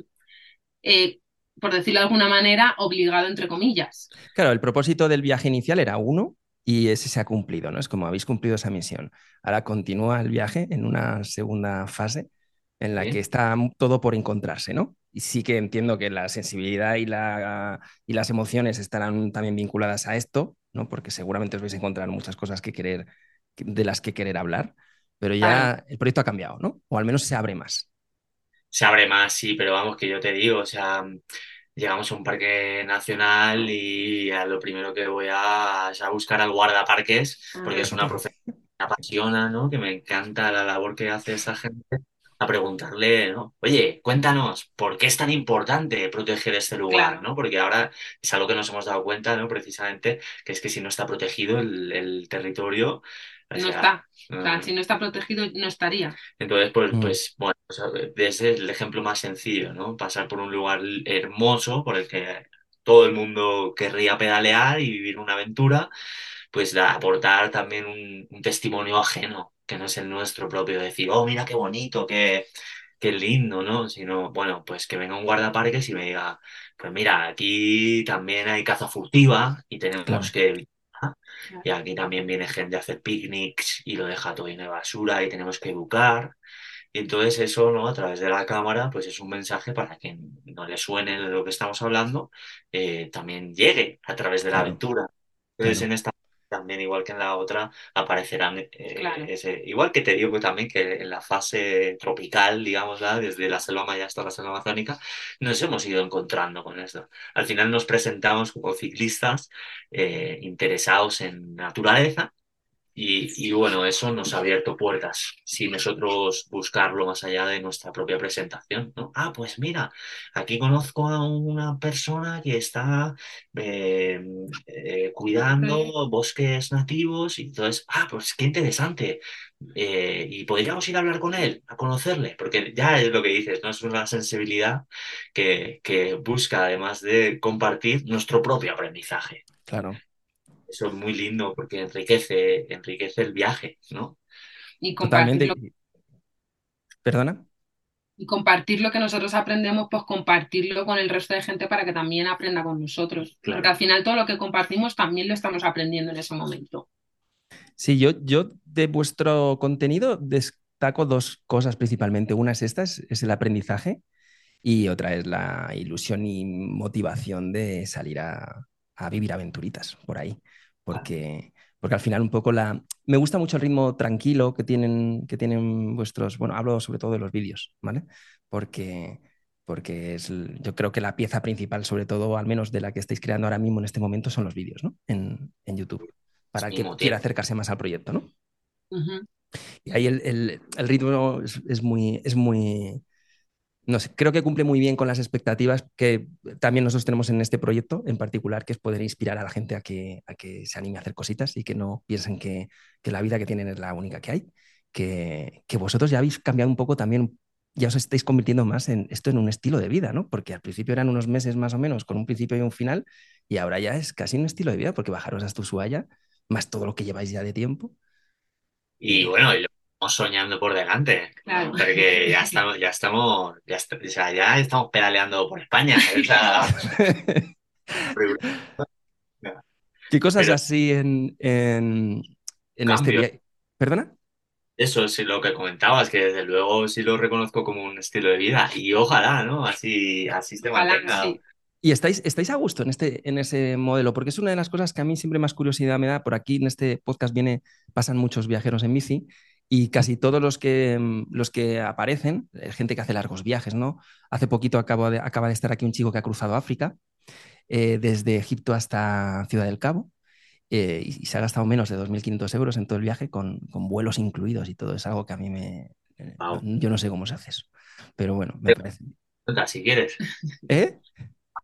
Eh, por decirlo de alguna manera, obligado, entre comillas. Claro, el propósito del viaje inicial era uno y ese se ha cumplido, ¿no? Es como habéis cumplido esa misión. Ahora continúa el viaje en una segunda fase en la que está todo por encontrarse, ¿no? Y sí que entiendo que la sensibilidad y, la, y las emociones estarán también vinculadas a esto, ¿no? Porque seguramente os vais a encontrar muchas cosas que querer, de las que querer hablar, pero ya el proyecto ha cambiado, ¿no? O al menos se abre más se abre más, sí, pero vamos, que yo te digo, o sea, llegamos a un parque nacional y a lo primero que voy a, es a buscar al guardaparques, porque es una ah. profesión que me apasiona, ¿no? Que me encanta la labor que hace esa gente, a preguntarle, ¿no? Oye, cuéntanos, ¿por qué es tan importante proteger este lugar, ¿no? Porque ahora es algo que nos hemos dado cuenta, ¿no? Precisamente, que es que si no está protegido el, el territorio, no está. O sea, si no está protegido, no estaría. Entonces, pues, mm. pues bueno, desde el ejemplo más sencillo, ¿no? Pasar por un lugar hermoso por el que todo el mundo querría pedalear y vivir una aventura, pues aportar también un, testimonio ajeno, que no es el nuestro propio, decir, oh, mira qué bonito, qué, qué lindo, ¿no? Sino, bueno, pues que venga un guardaparques y me diga, pues mira, aquí también hay caza furtiva y tenemos que y aquí también viene gente a hacer picnics y lo deja todo lleno de basura y tenemos que educar. Y entonces eso, ¿no? A través de la cámara, pues es un mensaje para que no le suene de lo que estamos hablando, eh, también llegue a través de la aventura. Entonces en esta también, igual que en la otra, aparecerán eh, ese, igual que te digo que también que en la fase tropical, digamos, desde la selva maya hasta la selva amazónica, nos hemos ido encontrando con esto. Al final nos presentamos como ciclistas eh, interesados en naturaleza y, bueno, eso nos ha abierto puertas sin nosotros buscarlo más allá de nuestra propia presentación, ¿no? Ah, pues mira, aquí conozco a una persona que está eh, eh, cuidando bosques nativos y entonces, ah, pues qué interesante. Eh, y podríamos ir a hablar con él, a conocerle, porque ya es lo que dices, ¿no? Es una sensibilidad que, que busca, además de compartir, nuestro propio aprendizaje. Claro. Eso es muy lindo porque enriquece, enriquece el viaje, ¿no? Y compartirlo. ¿Perdona? Y compartir lo que nosotros aprendemos, pues compartirlo con el resto de gente para que también aprenda con nosotros. Porque al final todo lo que compartimos también lo estamos aprendiendo en ese momento. Sí, yo, yo de vuestro contenido destaco dos cosas principalmente. Una es esta, es, el aprendizaje, y otra es la ilusión y motivación de salir a, a vivir aventuritas por ahí. Porque, porque al final un poco la... Me gusta mucho el ritmo tranquilo que tienen, que tienen vuestros... Bueno, hablo sobre todo de los vídeos, ¿vale? Porque, porque es, yo creo que la pieza principal, sobre todo, al menos de la que estáis creando ahora mismo en este momento, son los vídeos, ¿no? En, en YouTube, para que quiera acercarse más al proyecto, ¿no? Y ahí el, el, el ritmo es, es, muy, es muy, no sé, creo que cumple muy bien con las expectativas que también nosotros tenemos en este proyecto en particular, que es poder inspirar a la gente a que, a que se anime a hacer cositas y que no piensen que, que la vida que tienen es la única que hay, que, que, vosotros ya habéis cambiado un poco también, ya os estáis convirtiendo más en esto en un estilo de vida, ¿no? Porque al principio eran unos meses más o menos con un principio y un final y ahora ya es casi un estilo de vida porque bajaros hasta Ushuaia, más todo lo que lleváis ya de tiempo. Y bueno, y soñando por delante. Porque ya estamos, ya estamos, ya, o sea, ya estamos pedaleando por España. ¿Qué cosas así en, en, en este viaje? ¿Perdona? Eso sí lo que comentabas, que desde luego sí lo reconozco como un estilo de vida y ojalá, ¿no? Así, así se mantenga. ¿Y estáis, estáis a gusto en, este, en ese modelo? Porque es una de las cosas que a mí siempre más curiosidad me da. Por aquí en este podcast viene, pasan muchos viajeros en bici y casi todos los que, mm, los que aparecen, eh, gente que hace largos viajes, ¿no? Hace poquito acaba de, acaba de estar aquí un chico que ha cruzado África, eh, desde Egipto hasta Ciudad del Cabo, eh, y, se ha gastado menos de 2.500 euros en todo el viaje con, con, vuelos incluidos y todo. Es algo que a mí me... Yo no sé cómo se hace eso, pero bueno, me parece. Si quieres. ¿Eh?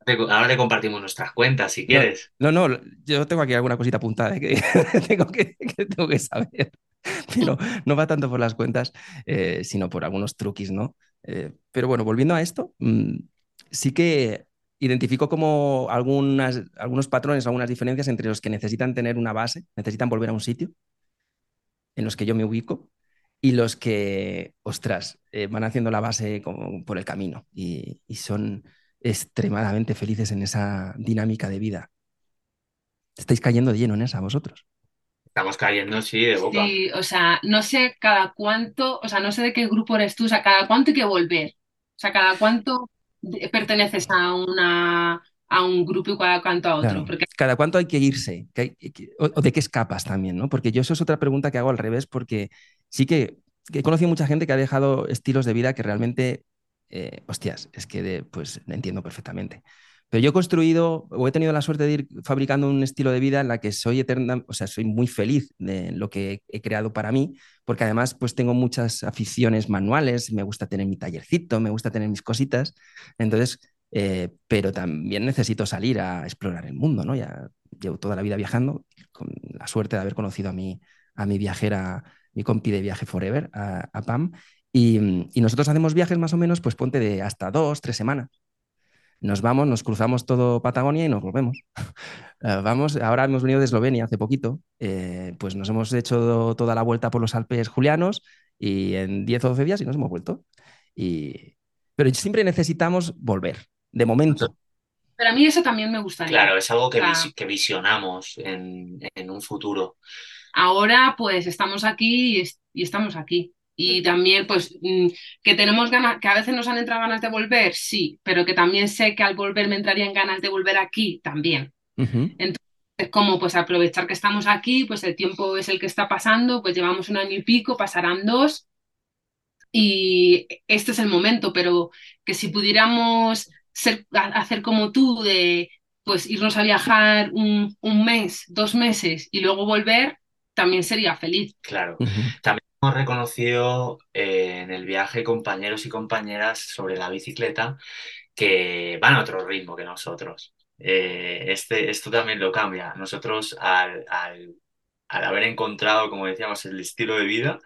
Ahora te compartimos nuestras cuentas, si quieres. No, no, yo tengo aquí alguna cosita apuntada que, tengo que, que, tengo que saber. pero no va tanto por las cuentas, eh, sino por algunos truquis, ¿no? Eh, pero bueno, volviendo a esto, mm, sí que identifico como algunas, algunos patrones, algunas diferencias entre los que necesitan tener una base, necesitan volver a un sitio en los que yo me ubico y los que, ostras, eh, van haciendo la base como por el camino y, y son extremadamente felices en esa dinámica de vida. Estáis cayendo de lleno en esa vosotros. Estamos cayendo, sí, de boca. Sí, o sea, no sé cada cuánto, o sea, no sé de qué grupo eres tú, o sea, cada cuánto hay que volver. O sea, cada cuánto perteneces a una a un grupo y cada cuánto a otro. Porque... Cada cuánto hay que irse, o, de qué escapas también, ¿no? Porque yo eso es otra pregunta que hago al revés, porque sí que, he conocido mucha gente que ha dejado estilos de vida que realmente, eh, hostias, es que pues entiendo perfectamente. Pero yo he construido o he tenido la suerte de ir fabricando un estilo de vida en la que soy eterna, o sea, soy muy feliz de lo que he creado para mí, porque además pues tengo muchas aficiones manuales, me gusta tener mi tallercito, me gusta tener mis cositas, entonces, eh, pero también necesito salir a explorar el mundo, ¿no? Ya llevo toda la vida viajando, con la suerte de haber conocido a mi, a mi viajera, mi compi de viaje Forever, a, Pam, y, y nosotros hacemos viajes más o menos, pues ponte de hasta dos, tres semanas nos vamos, nos cruzamos todo Patagonia y nos volvemos. Eh, vamos, ahora hemos venido de Eslovenia hace poquito, eh, pues nos hemos hecho toda la vuelta por los Alpes julianos y en 10 o 12 días y nos hemos vuelto. Y... Pero siempre necesitamos volver, de momento. Pero a mí eso también me gustaría. Claro, es algo que, que visionamos en, en, un futuro. Ahora pues estamos aquí y estamos aquí. Y también, pues, mm, que tenemos ganas, que a veces nos han entrado ganas de volver, sí, pero que también sé que al volver me entrarían ganas de volver aquí también. Entonces, como pues aprovechar que estamos aquí, pues el tiempo es el que está pasando, pues llevamos un año y pico, pasarán dos, y este es el momento, pero que si pudiéramos ser, hacer como tú, de pues irnos a viajar un, un mes, dos meses y luego volver, también sería feliz. Claro. También reconocido eh, en el viaje compañeros y compañeras sobre la bicicleta que van a otro ritmo que nosotros. Eh, este, esto también lo cambia. Nosotros al, al, al, haber encontrado, como decíamos, el estilo de vida,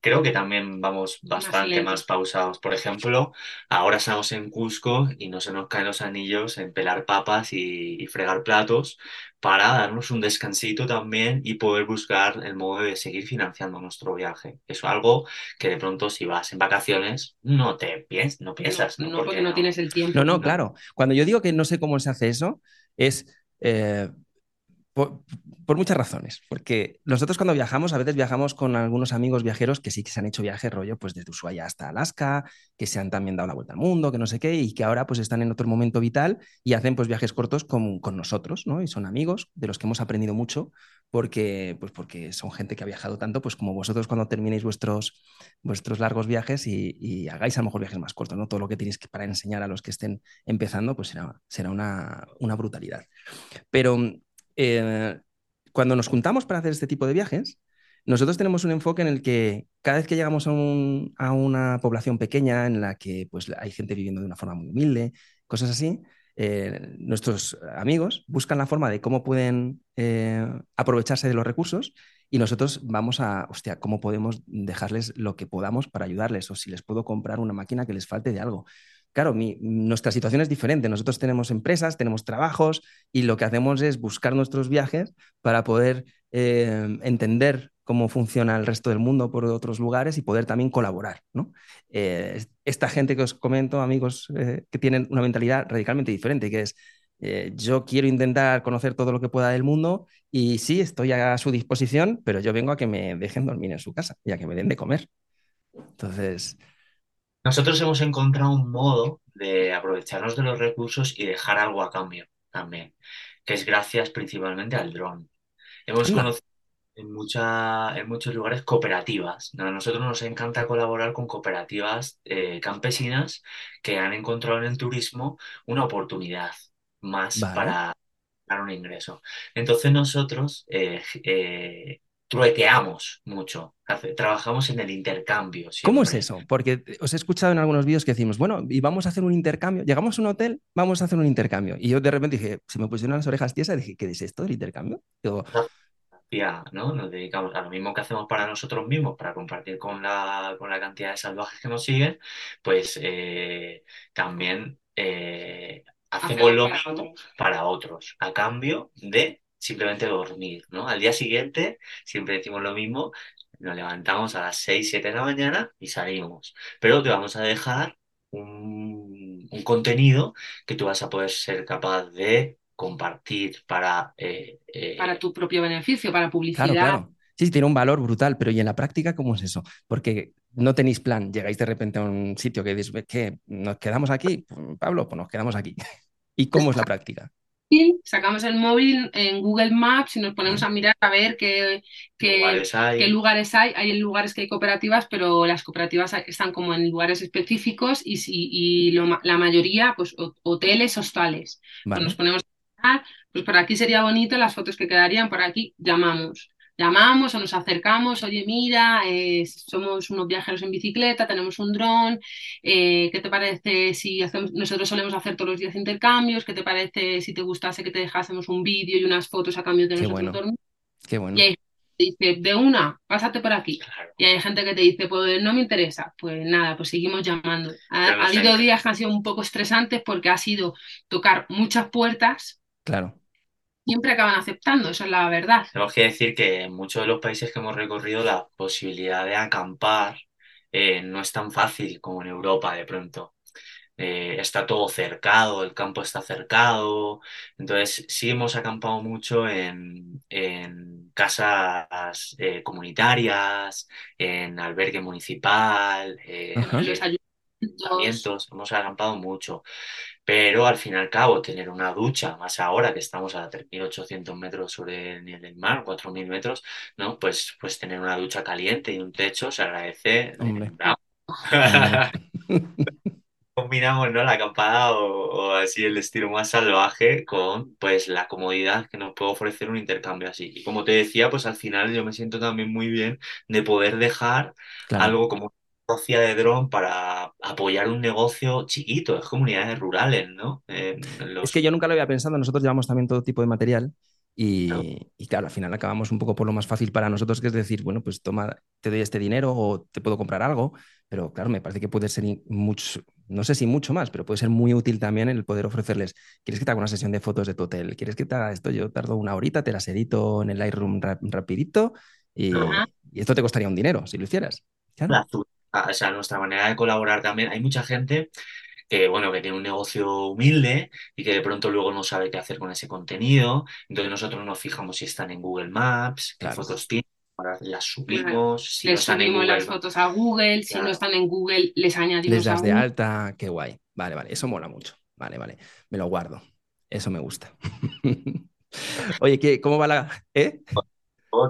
creo que también vamos bastante más, pausados. Por ejemplo, ahora estamos en Cusco y no se nos caen los anillos en pelar papas y, fregar platos para darnos un descansito también y poder buscar el modo de seguir financiando nuestro viaje. Eso es algo que de pronto si vas en vacaciones no te piensas, no piensas. No, porque, no, tienes el tiempo. No, no, claro. Cuando yo digo que no sé cómo se hace eso, es... Eh, por, muchas razones. Porque nosotros cuando viajamos, a veces viajamos con algunos amigos viajeros que sí que se han hecho viajes rollo, pues desde Ushuaia hasta Alaska, que se han también dado la vuelta al mundo, que no sé qué, y que ahora pues están en otro momento vital y hacen pues viajes cortos con, con nosotros, ¿no? Y son amigos de los que hemos aprendido mucho porque, pues porque son gente que ha viajado tanto, pues como vosotros cuando terminéis vuestros, vuestros largos viajes y, hagáis a lo mejor viajes más cortos, ¿no? Todo lo que tenéis que para enseñar a los que estén empezando, pues será, será una, una brutalidad. Pero eh, cuando nos juntamos para hacer este tipo de viajes, nosotros tenemos un enfoque en el que cada vez que llegamos a, una población pequeña en la que pues, hay gente viviendo de una forma muy humilde, cosas así, eh, nuestros amigos buscan la forma de cómo pueden eh, aprovecharse de los recursos y nosotros vamos a, hostia, cómo podemos dejarles lo que podamos para ayudarles o si les puedo comprar una máquina que les falte de algo claro, nuestra situación es diferente. Nosotros tenemos empresas, tenemos trabajos y lo que hacemos es buscar nuestros viajes para poder eh, entender cómo funciona el resto del mundo por otros lugares y poder también colaborar. Eh, esta gente que os comento, amigos eh, que tienen una mentalidad radicalmente diferente, que es yo quiero intentar conocer todo lo que pueda del mundo y sí, estoy a su disposición, pero yo vengo a que me dejen dormir en su casa y a que me den de comer. Entonces, nosotros hemos encontrado un modo de aprovecharnos de los recursos y dejar algo a cambio también, que es gracias principalmente al dron. Hemos conocido en, mucha, en muchos lugares cooperativas. A nosotros nos encanta colaborar con cooperativas eh, campesinas que han encontrado en el turismo una oportunidad más para dar un ingreso. Entonces nosotros eh, eh, truequeamos mucho, trabajamos en el intercambio. ¿Cómo es eso? Porque os he escuchado en algunos vídeos que decimos, bueno, y vamos a hacer un intercambio, llegamos a un hotel, vamos a hacer un intercambio. Y yo de repente dije, se me pusieron las orejas tiesas y dije, ¿qué es esto del intercambio? Ya, ¿no? Nos dedicamos a lo mismo que hacemos para nosotros mismos, para compartir con la, con la cantidad de salvajes que nos siguen, pues eh, también eh, hacemos lo mismo para otros, a cambio de simplemente dormir, ¿no? Al día siguiente siempre decimos lo mismo, nos levantamos a las 6, 7 de la mañana y salimos, pero te vamos a dejar un, contenido que tú vas a poder ser capaz de compartir para... Eh, eh, para tu propio beneficio, para publicidad. Claro, claro. Sí, tiene un valor brutal, pero ¿y en la práctica cómo es eso? Porque no tenéis plan, llegáis de repente a un sitio que dices, ¿qué? ¿Nos quedamos aquí? Pablo, pues nos quedamos aquí. ¿Y cómo es la práctica? Sacamos el móvil en Google Maps y nos ponemos a mirar a ver qué, qué, lugares, hay? hay. lugares que hay cooperativas, pero las cooperativas están como en lugares específicos y, y la mayoría, pues hoteles, hostales. Pues nos ponemos a mirar, pues por aquí sería bonito las fotos que quedarían, por aquí llamamos llamamos o nos acercamos, oye, mira, eh, somos unos viajeros en bicicleta, tenemos un dron, eh, ¿qué te parece si hacemos, nosotros solemos hacer todos los días intercambios, ¿qué te parece si te gustase que te dejásemos un vídeo y unas fotos a cambio de Qué nuestro bueno. Qué bueno. Y hay gente que dice, de una, pásate por aquí. Y hay gente que te dice, pues no me interesa. Pues nada, pues seguimos llamando. Ha, ha habido días que han sido un poco estresantes porque ha sido tocar muchas puertas. Claro siempre acaban aceptando, eso es la verdad. Tenemos que decir que en muchos de los países que hemos recorrido la posibilidad de acampar eh, no es tan fácil como en Europa de pronto. Eh, está todo cercado, el campo está cercado, entonces sí hemos acampado mucho en, casas eh, comunitarias, en albergue municipal, en los ayuntamientos, hemos acampado mucho pero al fin y al cabo tener una ducha, más ahora que estamos a 3.800 metros sobre el nivel del mar, 4.000 metros, ¿no? Pues, pues tener una ducha caliente y un techo se agradece. Combinamos ¿no? la acampada o, así el estilo más salvaje con pues la comodidad que nos puede ofrecer un intercambio así. Y como te decía, pues al final yo me siento también muy bien de poder dejar algo como de dron para apoyar un negocio chiquito, es comunidades rurales, ¿no? Es que yo nunca lo había pensado, nosotros llevamos también todo tipo de material Y, claro, al final acabamos un poco por lo más fácil para nosotros, que es decir, bueno, pues toma, te doy este dinero o te puedo comprar algo, pero claro, me parece que puede ser mucho, no sé si mucho más, pero puede ser muy útil también el poder ofrecerles, ¿quieres que te haga una sesión de fotos de tu hotel? ¿Quieres que te haga esto? Yo tardo una horita, te las edito en el Lightroom rapidito y, esto te costaría un dinero si lo hicieras. O sea, nuestra manera de colaborar también, hay mucha gente que bueno, que tiene un negocio humilde y que de pronto luego no sabe qué hacer con ese contenido. Entonces nosotros nos fijamos si están en Google Maps, qué fotos tienen, las subimos, si les subimos las fotos a Google, si no están en Google, les añadimos. Les das de alta, qué guay. Vale, vale, eso mola mucho. Vale, vale, me lo guardo. Eso me gusta. Oye, ¿qué, ¿cómo va la...? ¿Eh?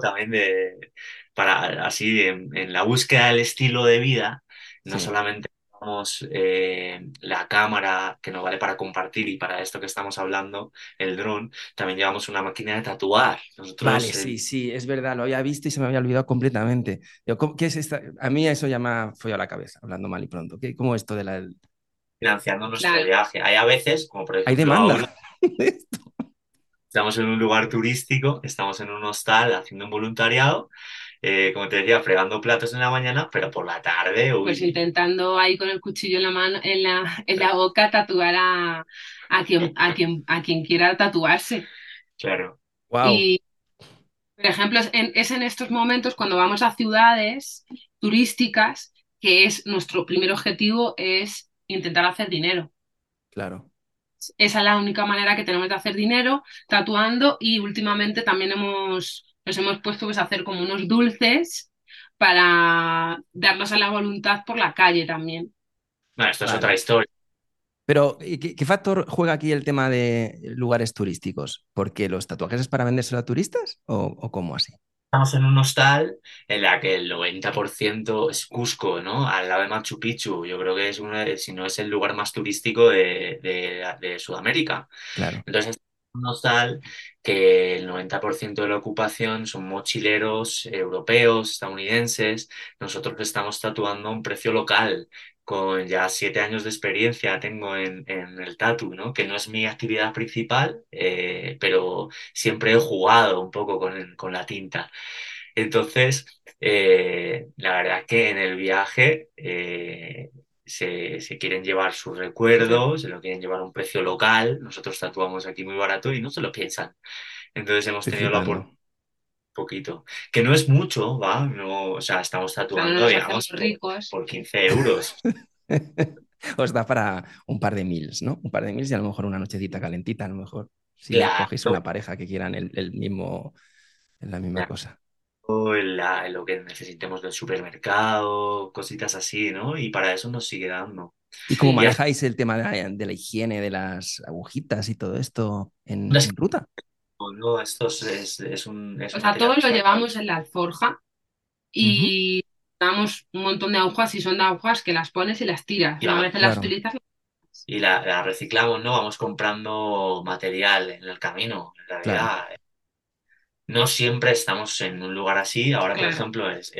También de, para así, en, la búsqueda del estilo de vida, no solamente eh, la cámara que nos vale para compartir y para esto que estamos hablando, el dron, también llevamos una máquina de tatuar. vale, sí, sí, es verdad, lo había visto y se me había olvidado completamente. ¿qué es esta? A mí eso ya me ha a la cabeza, hablando mal y pronto. ¿Qué, ¿Cómo esto de la... Financiando nuestro viaje. Hay a veces, como por ejemplo... Hay demanda. estamos en un lugar turístico, estamos en un hostal haciendo un voluntariado eh, como te decía, fregando platos en la mañana, pero por la tarde. Pues intentando ahí con el cuchillo en la mano, en la, en la boca, tatuar a, a, quien, a, quien, a quien quiera tatuarse. Claro. Wow. Y, por ejemplo, es en, es en estos momentos cuando vamos a ciudades turísticas que es nuestro primer objetivo es intentar hacer dinero. Claro. Esa es la única manera que tenemos de hacer dinero, tatuando y últimamente también hemos nos hemos puesto pues, a hacer como unos dulces para darlos a la voluntad por la calle también. Bueno, esto es otra historia. Pero, ¿qué, factor juega aquí el tema de lugares turísticos? ¿Porque los tatuajes es para vendérselo a turistas o, cómo así? Estamos en un hostal en la que el 90% es Cusco, ¿no? Al lado de Machu Picchu. Yo creo que es uno, si no es el lugar más turístico de, de Sudamérica. Claro. Entonces, tal que el 90% de la ocupación son mochileros europeos, estadounidenses. Nosotros estamos tatuando a un precio local. Con ya siete años de experiencia tengo en, el tatu, ¿no? que no es mi actividad principal, eh, pero siempre he jugado un poco con, con la tinta. Entonces, eh, la verdad que en el viaje eh, se, quieren llevar sus recuerdos, se lo quieren llevar a un precio local, nosotros tatuamos aquí muy barato y no se lo piensan. Entonces hemos tenido la oportunidad poquito. Que no es mucho, ¿va? No, o sea, estamos tatuando, digamos, por, 15 euros. Os da para un par de mils, ¿no? Un par de mils y a lo mejor una nochecita calentita, a lo mejor. Si cogéis una pareja que quieran el, mismo, la misma cosa en, lo que necesitemos del supermercado, cositas así, ¿no? Y para eso nos sigue dando. ¿Y cómo manejáis el tema de la, higiene de las agujitas y todo esto en, ruta? No, esto es, es, un... o sea, todos lo llevamos en la alforja y damos un montón de agujas y son de agujas que las pones y las tiras. Y una vez las utilizas... Y la, reciclamos, ¿no? Vamos comprando material en el camino. En realidad, no siempre estamos en un lugar así. Ahora, por ejemplo, es,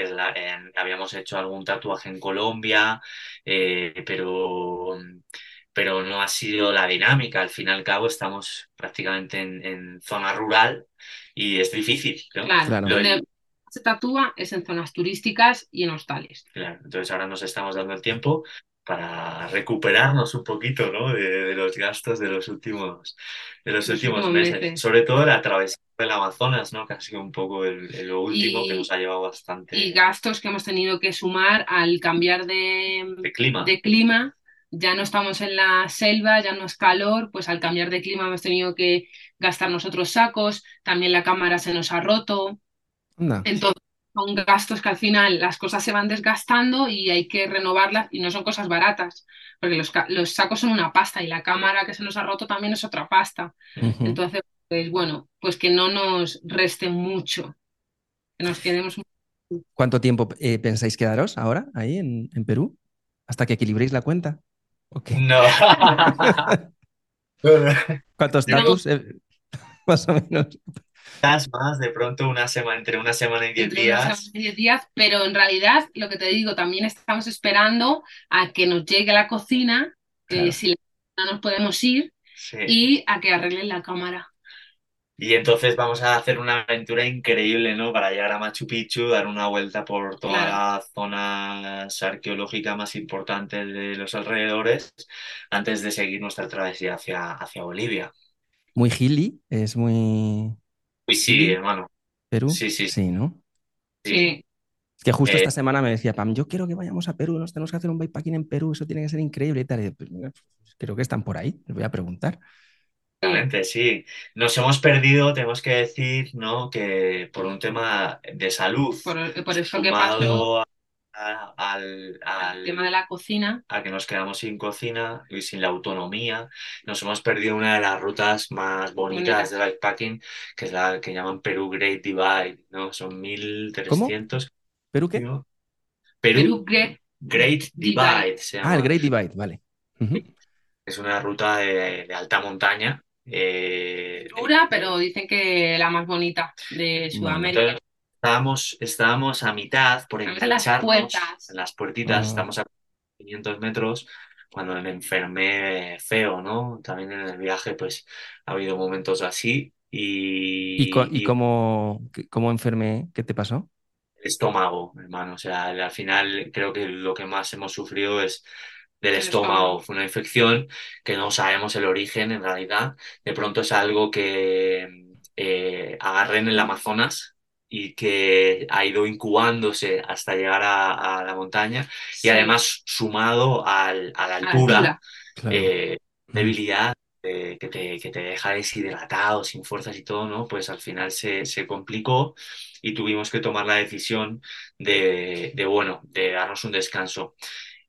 habíamos hecho algún tatuaje en Colombia, eh, pero, pero no ha sido la dinámica. Al fin y al cabo, estamos prácticamente en, zona rural y es difícil. Claro, donde se tatúa es en zonas turísticas y en hostales. Claro, entonces ahora nos estamos dando el tiempo para recuperarnos un poquito ¿no? de, los gastos de los últimos, de los últimos meses. Sobre todo la travesía del Amazonas, ¿no? que ha sido un poco el, lo último que nos ha llevado bastante. Y gastos que hemos tenido que sumar al cambiar de, clima. de clima. Ya no estamos en la selva, ya no es calor, pues al cambiar de clima hemos tenido que gastar nosotros sacos, también la cámara se nos ha roto. Entonces, son gastos que al final las cosas se van desgastando y hay que renovarlas y no son cosas baratas, porque los, sacos son una pasta y la cámara que se nos ha roto también es otra pasta. Entonces, pues bueno, pues que no nos reste mucho, que nos quedemos. ¿Cuánto tiempo eh, pensáis quedaros ahora ahí en, Perú? ¿Hasta que equilibréis la cuenta? No. ¿Cuántos datos? Eh, más o menos más, de pronto una semana, entre una semana y diez días. días, pero en realidad, lo que te digo, también estamos esperando a que nos llegue la cocina, si no nos podemos ir, y a que arreglen la cámara. Y entonces vamos a hacer una aventura increíble, ¿no? Para llegar a Machu Picchu, dar una vuelta por todas las zonas arqueológicas más importantes de los alrededores antes de seguir nuestra travesía hacia, hacia Bolivia. Muy hilly, es muy... Sí, hermano. ¿Perú? Sí, sí. Sí, ¿no? Sí. Es que justo esta eh, semana me decía Pam, yo quiero que vayamos a Perú, nos tenemos que hacer un bikepacking en Perú, eso tiene que ser increíble y tal. Pues, creo que están por ahí, les voy a preguntar. Exactamente, sí. Nos hemos perdido, tenemos que decir, ¿no? Que por un tema de salud. Por, por eso que pasó. Al, al, tema de la cocina. A que nos quedamos sin cocina y sin la autonomía. Nos hemos perdido una de las rutas más bonitas de bikepacking, que es la que llaman Perú Great Divide, ¿no? Son 1300. ¿Perú qué? Perú, Great, Divide. Ah, el Great Divide, vale. Es una ruta de alta montaña eh, Dura, pero dicen que la más bonita de Sudamérica. Estábamos, estábamos a mitad por en las puertas. En las puertitas, ah. estamos a 500 metros cuando me enfermé feo, ¿no? También en el viaje, pues ha habido momentos así. ¿Y, ¿Y, cómo, cómo enfermé? ¿Qué te pasó? El estómago, hermano. O sea, al final creo que lo que más hemos sufrido es del estómago. Fue una infección que no sabemos el origen en realidad. De pronto es algo que eh, agarré en el Amazonas y que ha ido incubándose hasta llegar a, la montaña y además sumado al, a la altura, eh, debilidad que, te, que te deja deshidratado, sin fuerzas y todo, ¿no? Pues al final se, se complicó y tuvimos que tomar la decisión de, de, bueno, de darnos un descanso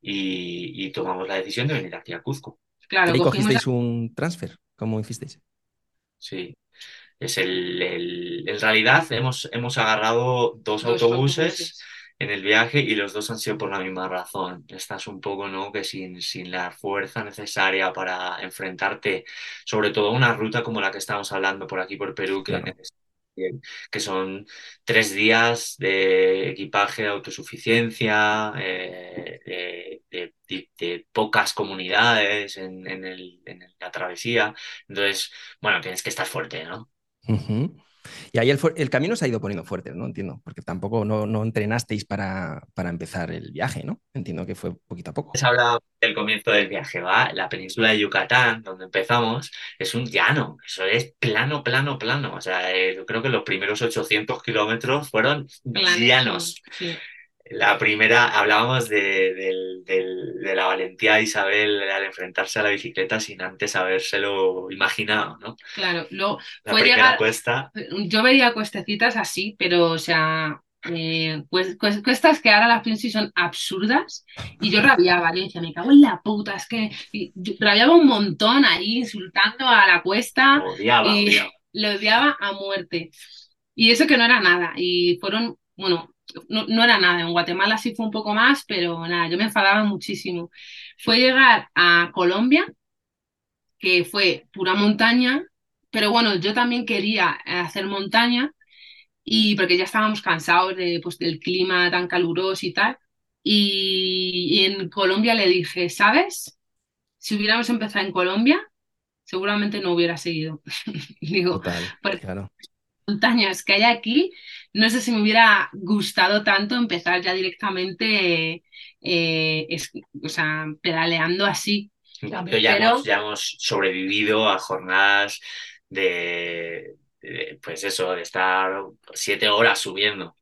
y, tomamos la decisión de venir aquí a Cuzco. Claro, ¿Y cogisteis un transfer? ¿Cómo hicisteis? Sí, es el, en realidad hemos, hemos agarrado dos, autobuses, en el viaje y los dos han sido por la misma razón. Estás un poco, ¿no? Que sin, sin la fuerza necesaria para enfrentarte, sobre todo a una ruta como la que estamos hablando por aquí, por Perú, que que son tres días de equipaje de autosuficiencia, eh, de, pocas comunidades en, la travesía. Entonces, bueno, tienes que estar fuerte, ¿no? Y ahí el, camino se ha ido poniendo fuerte, ¿no? Entiendo, porque tampoco no, entrenasteis para, para, empezar el viaje, ¿no? Entiendo que fue poquito a poco. Se habla del comienzo del viaje, ¿va? La península de Yucatán, donde empezamos, es un llano, eso es plano, plano, plano. O sea, eh, yo creo que los primeros 800 kilómetros fueron llanos. La primera, hablábamos de, la valentía de Isabel al enfrentarse a la bicicleta sin antes habérselo imaginado, ¿no? Claro, lo, la cuesta. Yo veía cuestecitas así, pero, o sea, eh, pues, cuestas que ahora las pienso y son absurdas. Y yo rabiaba, yo decía, me cago en la puta, es que rabiaba un montón ahí insultando a la cuesta. y Lo odiaba a muerte. Y eso que no era nada. Y fueron, bueno, no, era nada. En Guatemala sí fue un poco más, pero nada, yo me enfadaba muchísimo. Fue llegar a Colombia, que fue pura montaña, pero bueno, yo también quería hacer montaña y porque ya estábamos cansados de, pues, del clima tan caluroso y tal. Y, en Colombia le dije, ¿sabes? Si hubiéramos empezado en Colombia, seguramente no hubiera seguido. Digo, claro montañas que hay aquí, no sé si me hubiera gustado tanto empezar ya directamente, eh, o sea, pedaleando así. ya, hemos, sobrevivido a jornadas de, pues eso, de estar siete horas subiendo.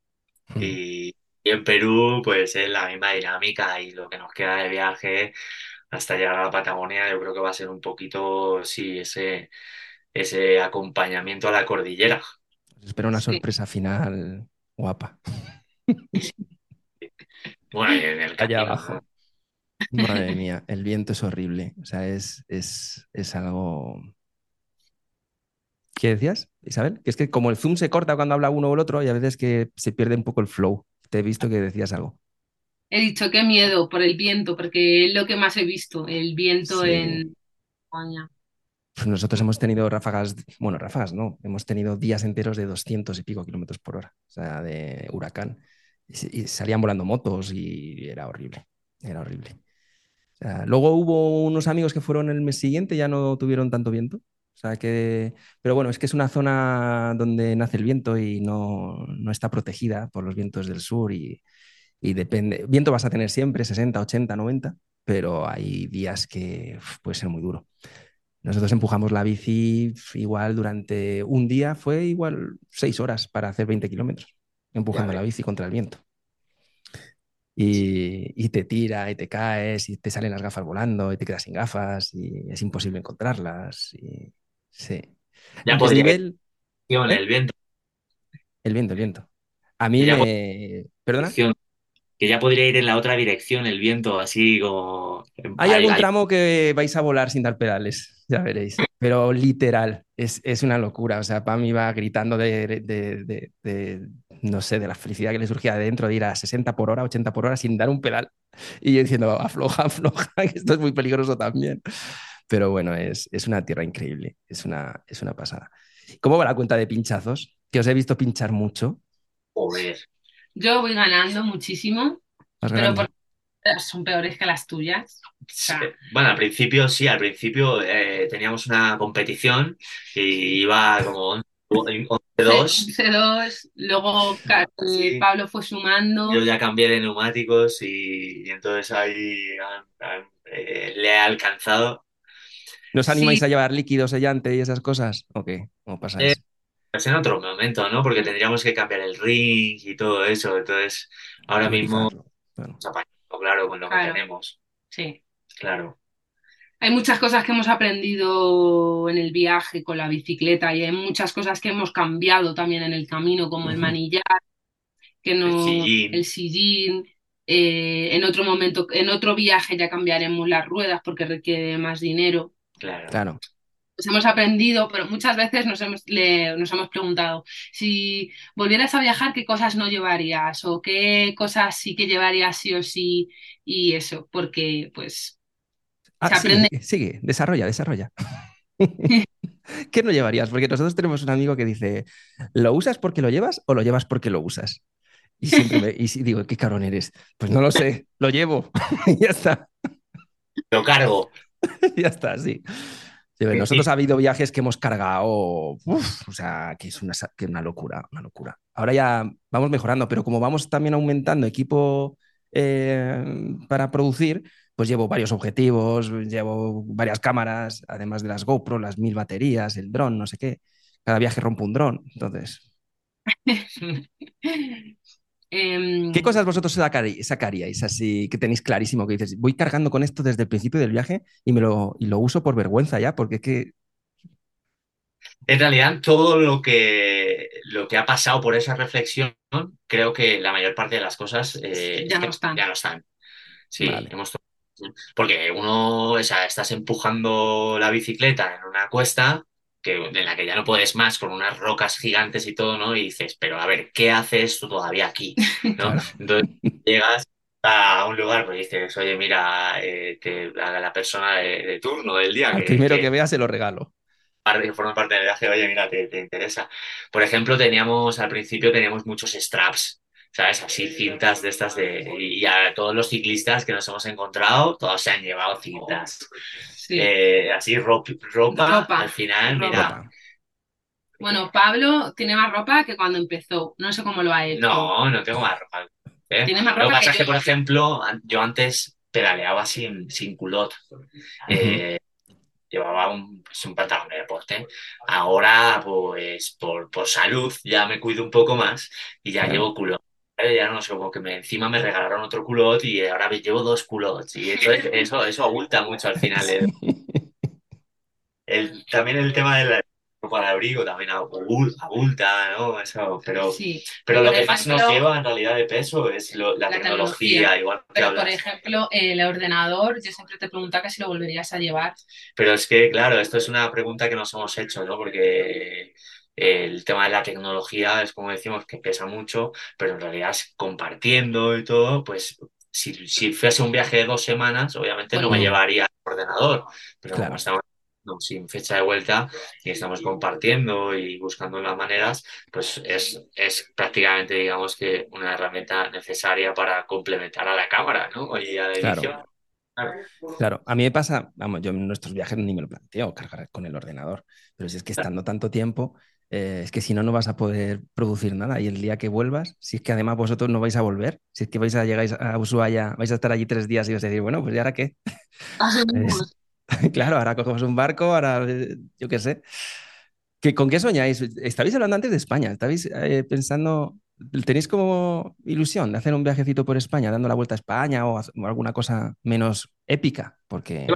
Hmm. Y, en Perú, pues es la misma dinámica y lo que nos queda de viaje hasta llegar a la Patagonia, yo creo que va a ser un poquito, sí, ese, ese acompañamiento a la cordillera. Espero una sorpresa final guapa. Bueno, en el Allá abajo. Madre mía, el viento es horrible. O sea, es, es, es algo. ¿Qué decías, Isabel? Que es que como el zoom se corta cuando habla uno o el otro, y a veces que se pierde un poco el flow. Te he visto que decías algo. He dicho qué miedo por el viento, porque es lo que más he visto, el viento en España. Pues nosotros hemos tenido ráfagas, bueno, ráfagas no, hemos tenido días enteros de 200 y pico kilómetros por hora, o sea, de huracán. Y, salían volando motos y era horrible, era horrible. luego hubo unos amigos que fueron el mes siguiente, ya no tuvieron tanto viento. O sea que, pero bueno, es que es una zona donde nace el viento y no, no está protegida por los vientos del sur y, y, depende. Viento vas a tener siempre, 60, 80, 90, pero hay días que puede ser muy duro. Nosotros empujamos la bici igual durante un día, fue igual seis horas para hacer 20 kilómetros, empujando la bici contra el viento. Y, y, te tira y te caes y te salen las gafas volando y te quedas sin gafas y es imposible encontrarlas. Y, sí. Ya podría nivel... el ¿Eh? viento. El viento, el viento. A mí me... ¿Perdona? que ya podría ir en la otra dirección el viento, así como... Hay algún tramo que vais a volar sin dar pedales, ya veréis, pero literal, es, es una locura. O sea, Pam iba gritando de, de, de, no sé, de la felicidad que le surgía adentro de ir a 60 por hora, 80 por hora sin dar un pedal. Y yo diciendo, afloja, afloja, que esto es muy peligroso también. Pero bueno, es, es una tierra increíble, es una, es una pasada. ¿Cómo va la cuenta de pinchazos? Que os he visto pinchar mucho. Joder, yo voy ganando muchísimo, pero son peores que las tuyas. Bueno, al principio sí, al principio eh, teníamos una competición y iba como 11-2. 11-2, luego Pablo fue sumando. Yo ya cambié de neumáticos y, entonces ahí eh, le he alcanzado. ¿Nos animáis a llevar líquidos sellante y esas cosas? ¿O qué? ¿Cómo pasa eh, pues en otro momento, ¿no? Porque tendríamos que cambiar el ring y todo eso. Entonces, ahora mismo, claro, con lo que tenemos. Sí. Claro. Hay muchas cosas que hemos aprendido en el viaje con la bicicleta y hay muchas cosas que hemos cambiado también en el camino, como el manillar, que no, el sillín. Eh, en otro momento, en otro viaje ya cambiaremos las ruedas porque requiere más dinero. Claro. claro hemos aprendido, pero muchas veces nos hemos, nos hemos preguntado, si volvieras a viajar, ¿qué cosas no llevarías? ¿O qué cosas sí que llevarías sí o sí? Y eso, porque pues... Ah, aprende... sigue, desarrolla, desarrolla. ¿Qué no llevarías? Porque nosotros tenemos un amigo que dice, ¿lo usas porque lo llevas o lo llevas porque lo usas? Y siempre me, y digo, ¿qué cabrón eres? Pues no lo sé, lo llevo. y ya está. Lo cargo. ya está, sí nosotros ha habido viajes que hemos cargado, o sea, que es una, que una locura, una locura. Ahora ya vamos mejorando, pero como vamos también aumentando equipo eh, para producir, pues llevo varios objetivos, llevo varias cámaras, además de las GoPro, las mil baterías, el dron, no sé qué. Cada viaje rompo un dron, entonces. Em, ¿Qué cosas vosotros sacaríais así que tenéis clarísimo que dices, voy cargando con esto desde el principio del viaje y, me lo, y lo uso por vergüenza ya? Porque es que... En realidad, todo lo que, lo que ha pasado por esa reflexión, creo que la mayor parte de las cosas eh, ya, no están. ya no están. Sí, hemos porque uno, o sea, estás empujando la bicicleta en una cuesta que, en la que ya no puedes más con unas rocas gigantes y todo, ¿no? Y dices, pero a ver, ¿qué haces esto todavía aquí? ¿no? Entonces llegas a un lugar, pues dices, oye, mira, eh, que haga la persona de, turno del día. El primero que, vea se lo regalo. Forma parte del viaje, oye, mira, te, te interesa. Por ejemplo, teníamos, al principio teníamos muchos straps ¿sabes? Así cintas de estas de... Y a todos los ciclistas que nos hemos encontrado, todos se han llevado cintas. Eh, así ropa, ropa, al final, mira. Bueno, Pablo tiene más ropa que cuando empezó. No sé cómo lo ha hecho. No, no tengo más ropa. ¿eh? Tiene más ropa lo que pasa es que, por ejemplo, yo antes pedaleaba sin, sin culot. Eh, llevaba un, pues, un, pantalón de deporte. Ahora, pues por, por, salud, ya me cuido un poco más y ya llevo culot ya no sé, como que me, encima me regalaron otro culot y ahora me llevo dos culots. Y eso, eso, eso abulta mucho al final. El, también el tema de la ropa de abrigo también abulta, ¿no? Eso, pero, pero lo que más nos lleva en realidad de peso es la, tecnología, igual Pero, por ejemplo, el ordenador, yo siempre te preguntaba que si lo volverías a llevar. Pero es que, claro, esto es una pregunta que nos hemos hecho, ¿no? Porque el tema de la tecnología es como decimos que pesa mucho, pero en realidad compartiendo y todo, pues si, si fuese un viaje de dos semanas, obviamente no me llevaría el ordenador, pero como estamos sin fecha de vuelta y estamos compartiendo y buscando las maneras, pues es, es prácticamente, digamos que una herramienta necesaria para complementar a la cámara, ¿no? Y a la edición. Claro, a mí me pasa, vamos, yo en nuestros viajes ni me lo planteo cargar con el ordenador, pero si es que estando tanto tiempo, eh, es que si no, no vas a poder producir nada. Y el día que vuelvas, si es que además vosotros no vais a volver, si es que vais a llegar a Ushuaia, vais a estar allí tres días y vais a decir, bueno, pues ¿y ahora qué? claro, ahora cogemos un barco, ahora yo qué sé. ¿Qué, ¿Con qué soñáis? Estabais hablando antes de España, estabais eh, pensando, ¿tenéis como ilusión de hacer un viajecito por España, dando la vuelta a España o, alguna cosa menos épica? Porque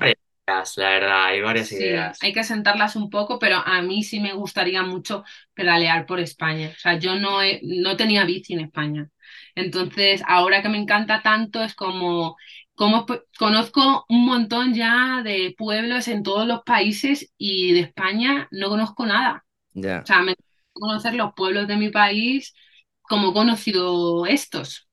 la verdad, hay varias ideas. Hay que sentarlas un poco, pero a mí sí me gustaría mucho pedalear por España. O sea, yo no, no tenía bici en España. Entonces, ahora que me encanta tanto, es como, como conozco un montón ya de pueblos en todos los países y de España no conozco nada. O sea, me conocer los pueblos de mi país como he conocido estos.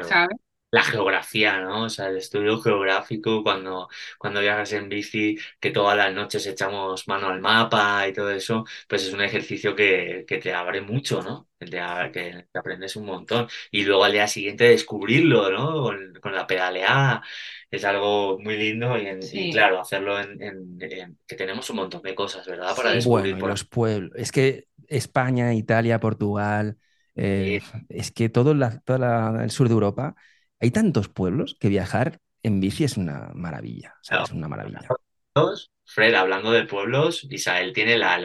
¿Sabes? La geografía, ¿no? O sea, el estudio geográfico, cuando, cuando viajas en bici, que todas las noches echamos mano al mapa y todo eso, pues es un ejercicio que, que te abre mucho, ¿no? Que te, que aprendes un montón. Y luego al día siguiente descubrirlo, ¿no? Con, la pedaleada. Es algo muy lindo y, claro, hacerlo en, que tenemos un montón de cosas, ¿verdad? Para descubrir bueno, los pueblos. Es que España, Italia, Portugal, eh, es que todo, la, todo el sur de Europa hay tantos pueblos que viajar en bici es una maravilla. es una maravilla. Fred, hablando de pueblos, Isabel tiene la,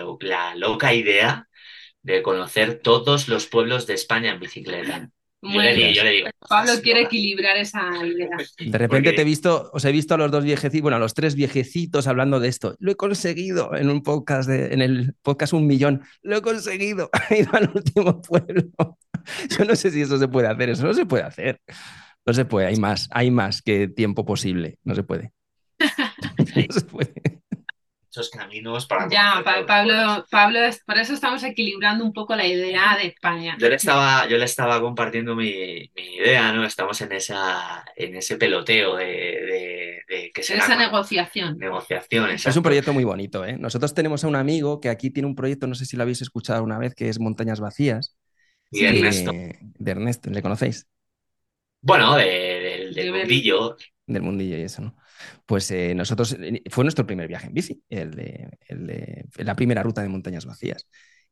loca idea de conocer todos los pueblos de España en bicicleta. Yo le, digo, Pablo quiere equilibrar esa idea. De repente te he visto, os he visto a los dos viejecitos, bueno, a los tres viejecitos hablando de esto. Lo he conseguido en un podcast, en el podcast Un Millón. Lo he conseguido. He ido al último pueblo. Yo no sé si eso se puede hacer. Eso no se puede hacer. No se puede, hay más, hay más que tiempo posible. No se puede. no se puede. Esos caminos para. Ya, Pablo, Pablo, por eso estamos equilibrando un poco la idea de España. Yo le estaba, yo le estaba compartiendo mi, idea, ¿no? Estamos en esa, en ese peloteo de, de, que será esa negociación. Negociación, Es un proyecto muy bonito, ¿eh? Nosotros tenemos a un amigo que aquí tiene un proyecto, no sé si lo habéis escuchado una vez, que es Montañas Vacías. Y Ernesto. de Ernesto, ¿le conocéis? Bueno, del mundillo. Del mundillo y eso, ¿no? Pues eh, nosotros, eh, fue nuestro primer viaje en bici, el de, el de, la primera ruta de montañas vacías.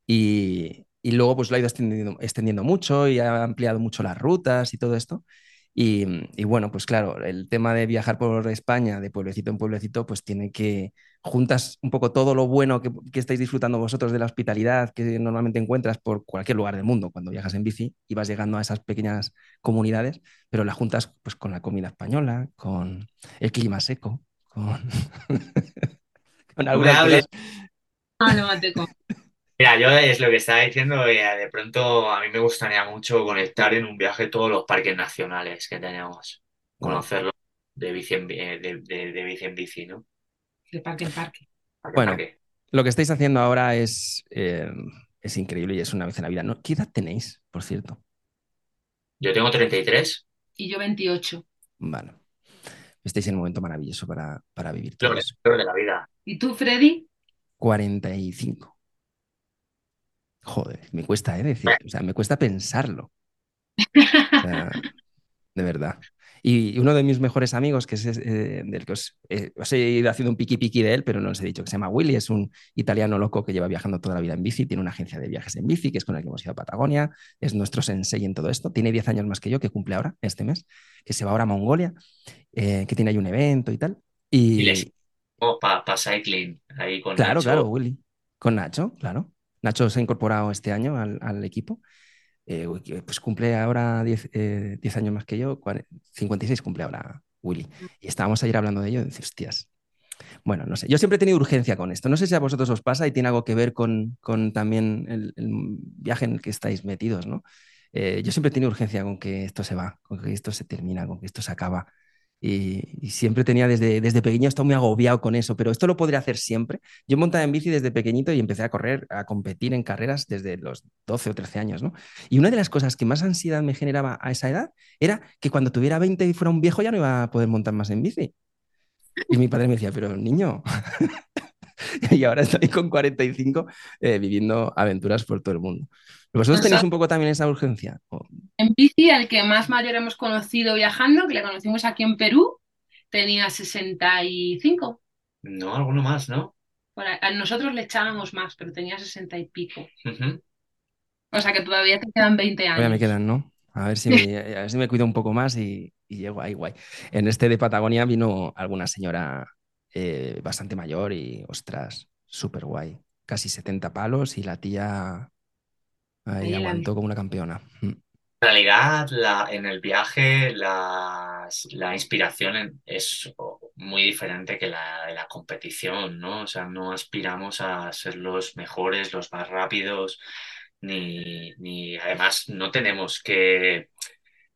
Y, y luego pues lo ha ido extendiendo, extendiendo mucho y ha ampliado mucho las rutas y todo esto. Y, bueno, pues claro, el tema de viajar por España, de pueblecito en pueblecito, pues tiene que juntas un poco todo lo bueno que, estáis disfrutando vosotros de la hospitalidad que normalmente encuentras por cualquier lugar del mundo cuando viajas en bici y vas llegando a esas pequeñas comunidades, pero las juntas pues con la comida española, con el clima seco, con, con algunas Ah, no, Mira, yo es lo que estaba diciendo, eh, de pronto a mí me gustaría mucho conectar en un viaje todos los parques nacionales que tenemos, conocerlos de bici en, eh, de, bici, en bici, ¿no? De parque en parque. bueno, lo que estáis haciendo ahora es, eh, es increíble y es una vez en la vida. ¿no? ¿Qué edad tenéis, por cierto? Yo tengo 33. Y yo 28. Vale. Estáis en un momento maravilloso para, para vivir. Lo mejor de la vida. ¿Y tú, Freddy? 45. Joder, me cuesta, ¿eh? Decir, o sea, me cuesta pensarlo. de verdad. Y uno de mis mejores amigos, que es eh, del que os, eh, os, he ido haciendo un piqui piqui de él, pero no os he dicho que se llama Willy, es un italiano loco que lleva viajando toda la vida en bici, tiene una agencia de viajes en bici, que es con el que hemos ido a Patagonia, es nuestro sensei en todo esto, tiene 10 años más que yo, que cumple ahora, este mes, que se va ahora a Mongolia, eh, que tiene ahí un evento y tal. Y, y para cycling, ahí con Claro, claro, Willy. Con Nacho, claro. Nacho se ha incorporado este año al, equipo. Eh, pues cumple ahora 10, eh, años más que yo, 56 cumple ahora Willy. Y estábamos ayer hablando de ello y dice, hostias. Bueno, no sé, yo siempre he tenido urgencia con esto. No sé si a vosotros os pasa y tiene algo que ver con, también el, viaje en el que estáis metidos, ¿no? Eh, yo siempre he tenido urgencia con que esto se va, con que esto se termina, con que esto se acaba. Y, siempre tenía desde, desde pequeño, estado muy agobiado con eso, pero esto lo podría hacer siempre. Yo montaba en bici desde pequeñito y empecé a correr, a competir en carreras desde los 12 o 13 años, ¿no? Y una de las cosas que más ansiedad me generaba a esa edad era que cuando tuviera 20 y fuera un viejo ya no iba a poder montar más en bici. Y mi padre me decía, pero niño, y ahora estoy con 45 eh, viviendo aventuras por todo el mundo. ¿Vosotros tenéis un poco también esa urgencia? En bici, el que más mayor hemos conocido viajando, que le conocimos aquí en Perú, tenía 65. No, alguno más, ¿no? a nosotros le echábamos más, pero tenía 60 y pico. O sea que todavía te quedan 20 años. Todavía me quedan, ¿no? A ver si me, a ver si me cuido un poco más y, llego ahí guay. En este de Patagonia vino alguna señora eh, bastante mayor y, ostras, súper guay. Casi 70 palos y la tía ahí aguantó como una campeona. Mm. En realidad, la, en el viaje la, la inspiración es muy diferente que la de la competición, ¿no? O sea, no aspiramos a ser los mejores, los más rápidos, ni, ni además no tenemos que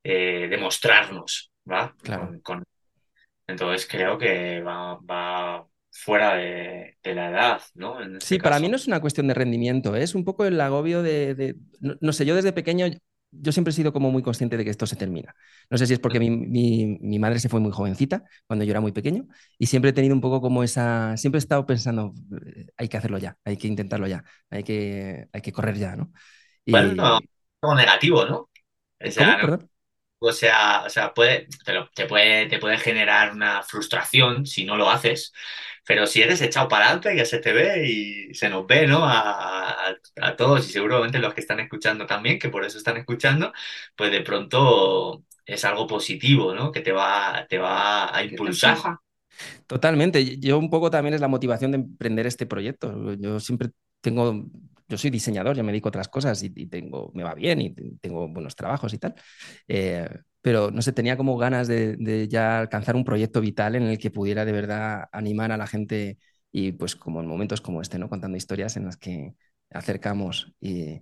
eh, demostrarnos, ¿va? Claro. Entonces creo que va, va fuera de, la edad, ¿no? Este sí, para mí no es una cuestión de rendimiento, ¿eh? es un poco el agobio de, no, sé, yo desde pequeño yo siempre he sido como muy consciente de que esto se termina. No sé si es porque mi, madre se fue muy jovencita, cuando yo era muy pequeño, y siempre he tenido un poco como esa, siempre he estado pensando, eh, hay que hacerlo ya, hay que intentarlo ya, hay que, hay que correr ya, ¿no? Bueno, como negativo, ¿no? O sea, o sea, puede, te, puede, te puede generar una frustración si no lo haces, pero si eres echado para adelante, ya se te ve y se nos ve, ¿no? A, todos y seguramente los que están escuchando también, que por eso están escuchando, pues de pronto es algo positivo, ¿no? Que te va, te va a impulsar. Totalmente. Yo un poco también es la motivación de emprender este proyecto. Yo siempre tengo, yo soy diseñador, yo me dedico a otras cosas y, tengo, me va bien y tengo buenos trabajos y tal. Eh, pero no sé, tenía como ganas de, ya alcanzar un proyecto vital en el que pudiera de verdad animar a la gente y pues como en momentos como este, ¿no? Contando historias en las que acercamos y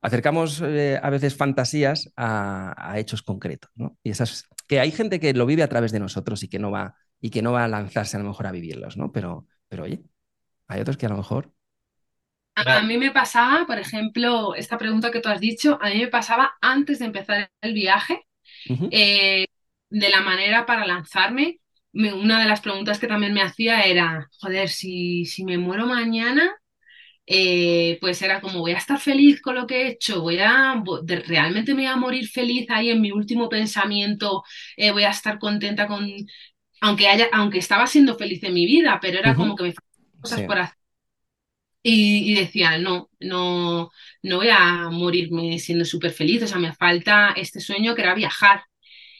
acercamos eh, a veces fantasías a, hechos concretos, ¿no? Y esas que hay gente que lo vive a través de nosotros y que no va y que no va a lanzarse a lo mejor a vivirlos, ¿no? Pero, pero oye, hay otros que a lo mejor a, mí me pasaba, por ejemplo, esta pregunta que tú has dicho, a mí me pasaba antes de empezar el viaje, eh, de la manera para lanzarme, una de las preguntas que también me hacía era, joder, si, si me muero mañana, eh, pues era como, voy a estar feliz con lo que he hecho, voy a, realmente me voy a morir feliz ahí en mi último pensamiento, eh, voy a estar contenta con, aunque haya, aunque estaba siendo feliz en mi vida, pero era como que me faltaban cosas por hacer. Y, y, decía, no, no, no voy a morirme siendo súper feliz, o sea, me falta este sueño que era viajar.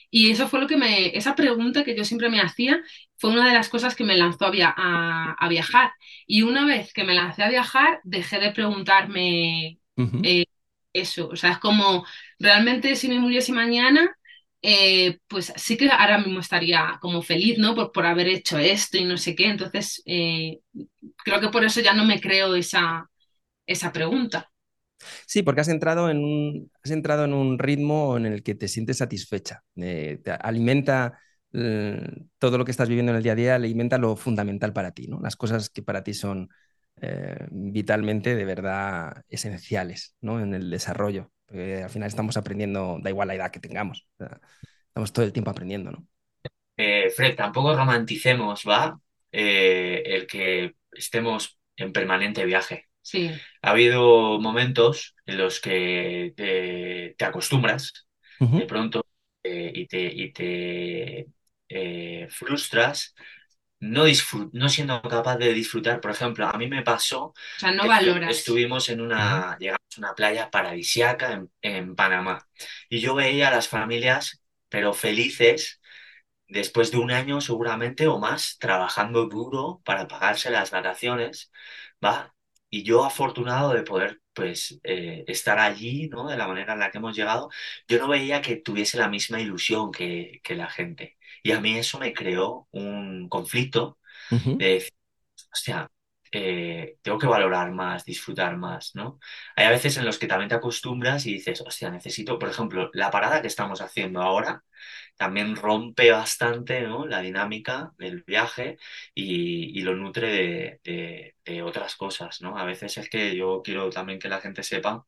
Y eso fue lo que me, esa pregunta que yo siempre me hacía, fue una de las cosas que me lanzó a, a, viajar. Y una vez que me lancé a viajar, dejé de preguntarme eh, eso. O sea, es como, realmente si me muriese mañana, eh, pues sí que ahora mismo estaría como feliz, ¿no? Por, por haber hecho esto y no sé qué. Entonces, eh, creo que por eso ya no me creo esa, esa pregunta. Sí, porque has entrado en un, has entrado en un ritmo en el que te sientes satisfecha. Eh, te alimenta todo lo que estás viviendo en el día a día, alimenta lo fundamental para ti, ¿no? Las cosas que para ti son eh, vitalmente, de verdad, esenciales, ¿no? En el desarrollo. al final estamos aprendiendo, da igual la edad que tengamos. estamos todo el tiempo aprendiendo, ¿no? Fred, tampoco romanticemos, ¿va? el que estemos en permanente viaje. Sí. Ha habido momentos en los que te, acostumbras de pronto eh, y te, y te eh, frustras no, no siendo capaz de disfrutar. Por ejemplo, a mí me pasó. O sea, no valoras. Estuvimos en una, llegamos a una playa paradisiaca en, en, Panamá y yo veía a las familias, pero felices, después de un año seguramente o más, trabajando duro para pagarse las vacaciones, ¿va? y yo afortunado de poder pues eh, estar allí, ¿no? De la manera en la que hemos llegado, yo no veía que tuviese la misma ilusión que, que la gente. Y a mí eso me creó un conflicto de decir, hostia, eh, tengo que valorar más, disfrutar más, ¿no? Hay a veces en los que también te acostumbras y dices, hostia, necesito, por ejemplo, la parada que estamos haciendo ahora, también rompe bastante ¿no? la dinámica del viaje y, lo nutre de, otras cosas, ¿no? A veces es que yo quiero también que la gente sepa,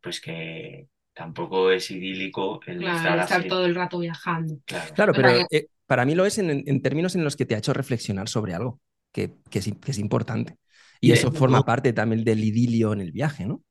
pues que tampoco es idílico el estar, todo el rato viajando. Claro, pero eh, para mí lo es en, términos en los que te ha hecho reflexionar sobre algo que, es, importante. Y eso forma parte también del idilio en el viaje, ¿no?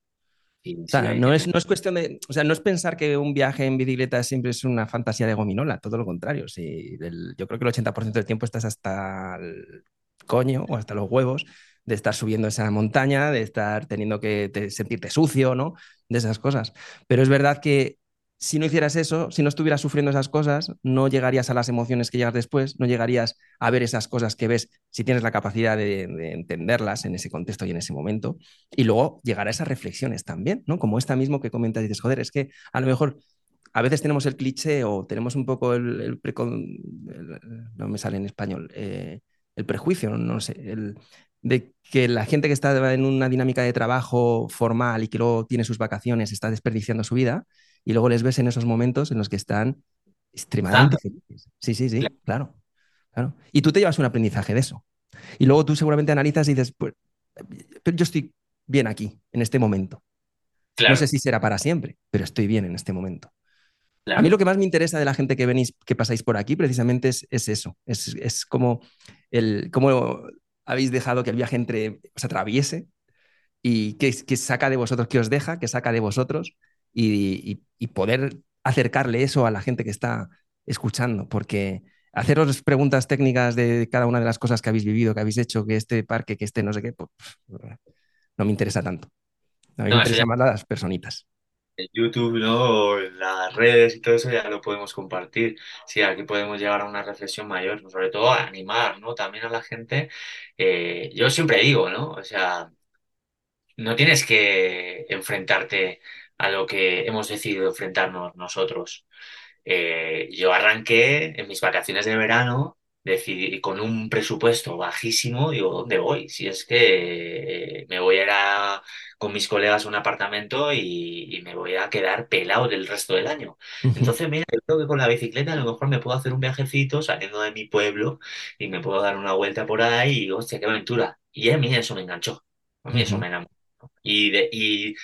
o sea, no es, no es cuestión de. O sea, no es pensar que un viaje en bicicleta siempre es una fantasía de gominola, todo lo contrario. Sí, yo creo que el 80% del tiempo estás hasta el coño o hasta los huevos de estar subiendo esa montaña, de estar teniendo que sentirte sucio, ¿no? De esas cosas. Pero es verdad que si no hicieras eso, si no estuvieras sufriendo esas cosas, no llegarías a las emociones que llegas después, no llegarías a ver esas cosas que ves si tienes la capacidad de, entenderlas en ese contexto y en ese momento. Y luego llegar a esas reflexiones también, ¿no? Como esta mismo que comentas y dices, joder, es que a lo mejor a veces tenemos el cliché o tenemos un poco el, no me sale en español, eh, el prejuicio, no, sé, el, de que la gente que está en una dinámica de trabajo formal y que luego tiene sus vacaciones está desperdiciando su vida y luego les ves en esos momentos en los que están extremadamente felices. Sí, sí, sí, claro. claro. Y tú te llevas un aprendizaje de eso. Y luego tú seguramente analizas y dices, pues, yo estoy bien aquí, en este momento. No sé si será para siempre, pero estoy bien en este momento. A mí lo que más me interesa de la gente que venís, que pasáis por aquí, precisamente es, eso. Es, como el cómo habéis dejado que el viaje entre os atraviese y que, que saca de vosotros, que os deja, que saca de vosotros y, poder acercarle eso a la gente que está escuchando, porque haceros preguntas técnicas de cada una de las cosas que habéis vivido, que habéis hecho, que este parque, que este no sé qué, pues, no me interesa tanto. A mí me interesa más las personitas. En YouTube, ¿no? En las redes y todo eso ya lo podemos compartir. Sí, aquí podemos llegar a una reflexión mayor, sobre todo a animar, ¿no? También a la gente. Eh, yo siempre digo, ¿no? O sea, no tienes que enfrentarte a lo que hemos decidido enfrentarnos nosotros. Eh, yo arranqué en mis vacaciones de verano decidí, con un presupuesto bajísimo, digo, ¿dónde voy? Si es que eh, me voy a ir con mis colegas a un apartamento y, me voy a quedar pelado del resto del año. Entonces, mira, yo creo que con la bicicleta a lo mejor me puedo hacer un viajecito saliendo de mi pueblo y me puedo dar una vuelta por ahí y, hostia, qué aventura. Y a mí eso me enganchó. A mí eso me enamoró. Y, de, y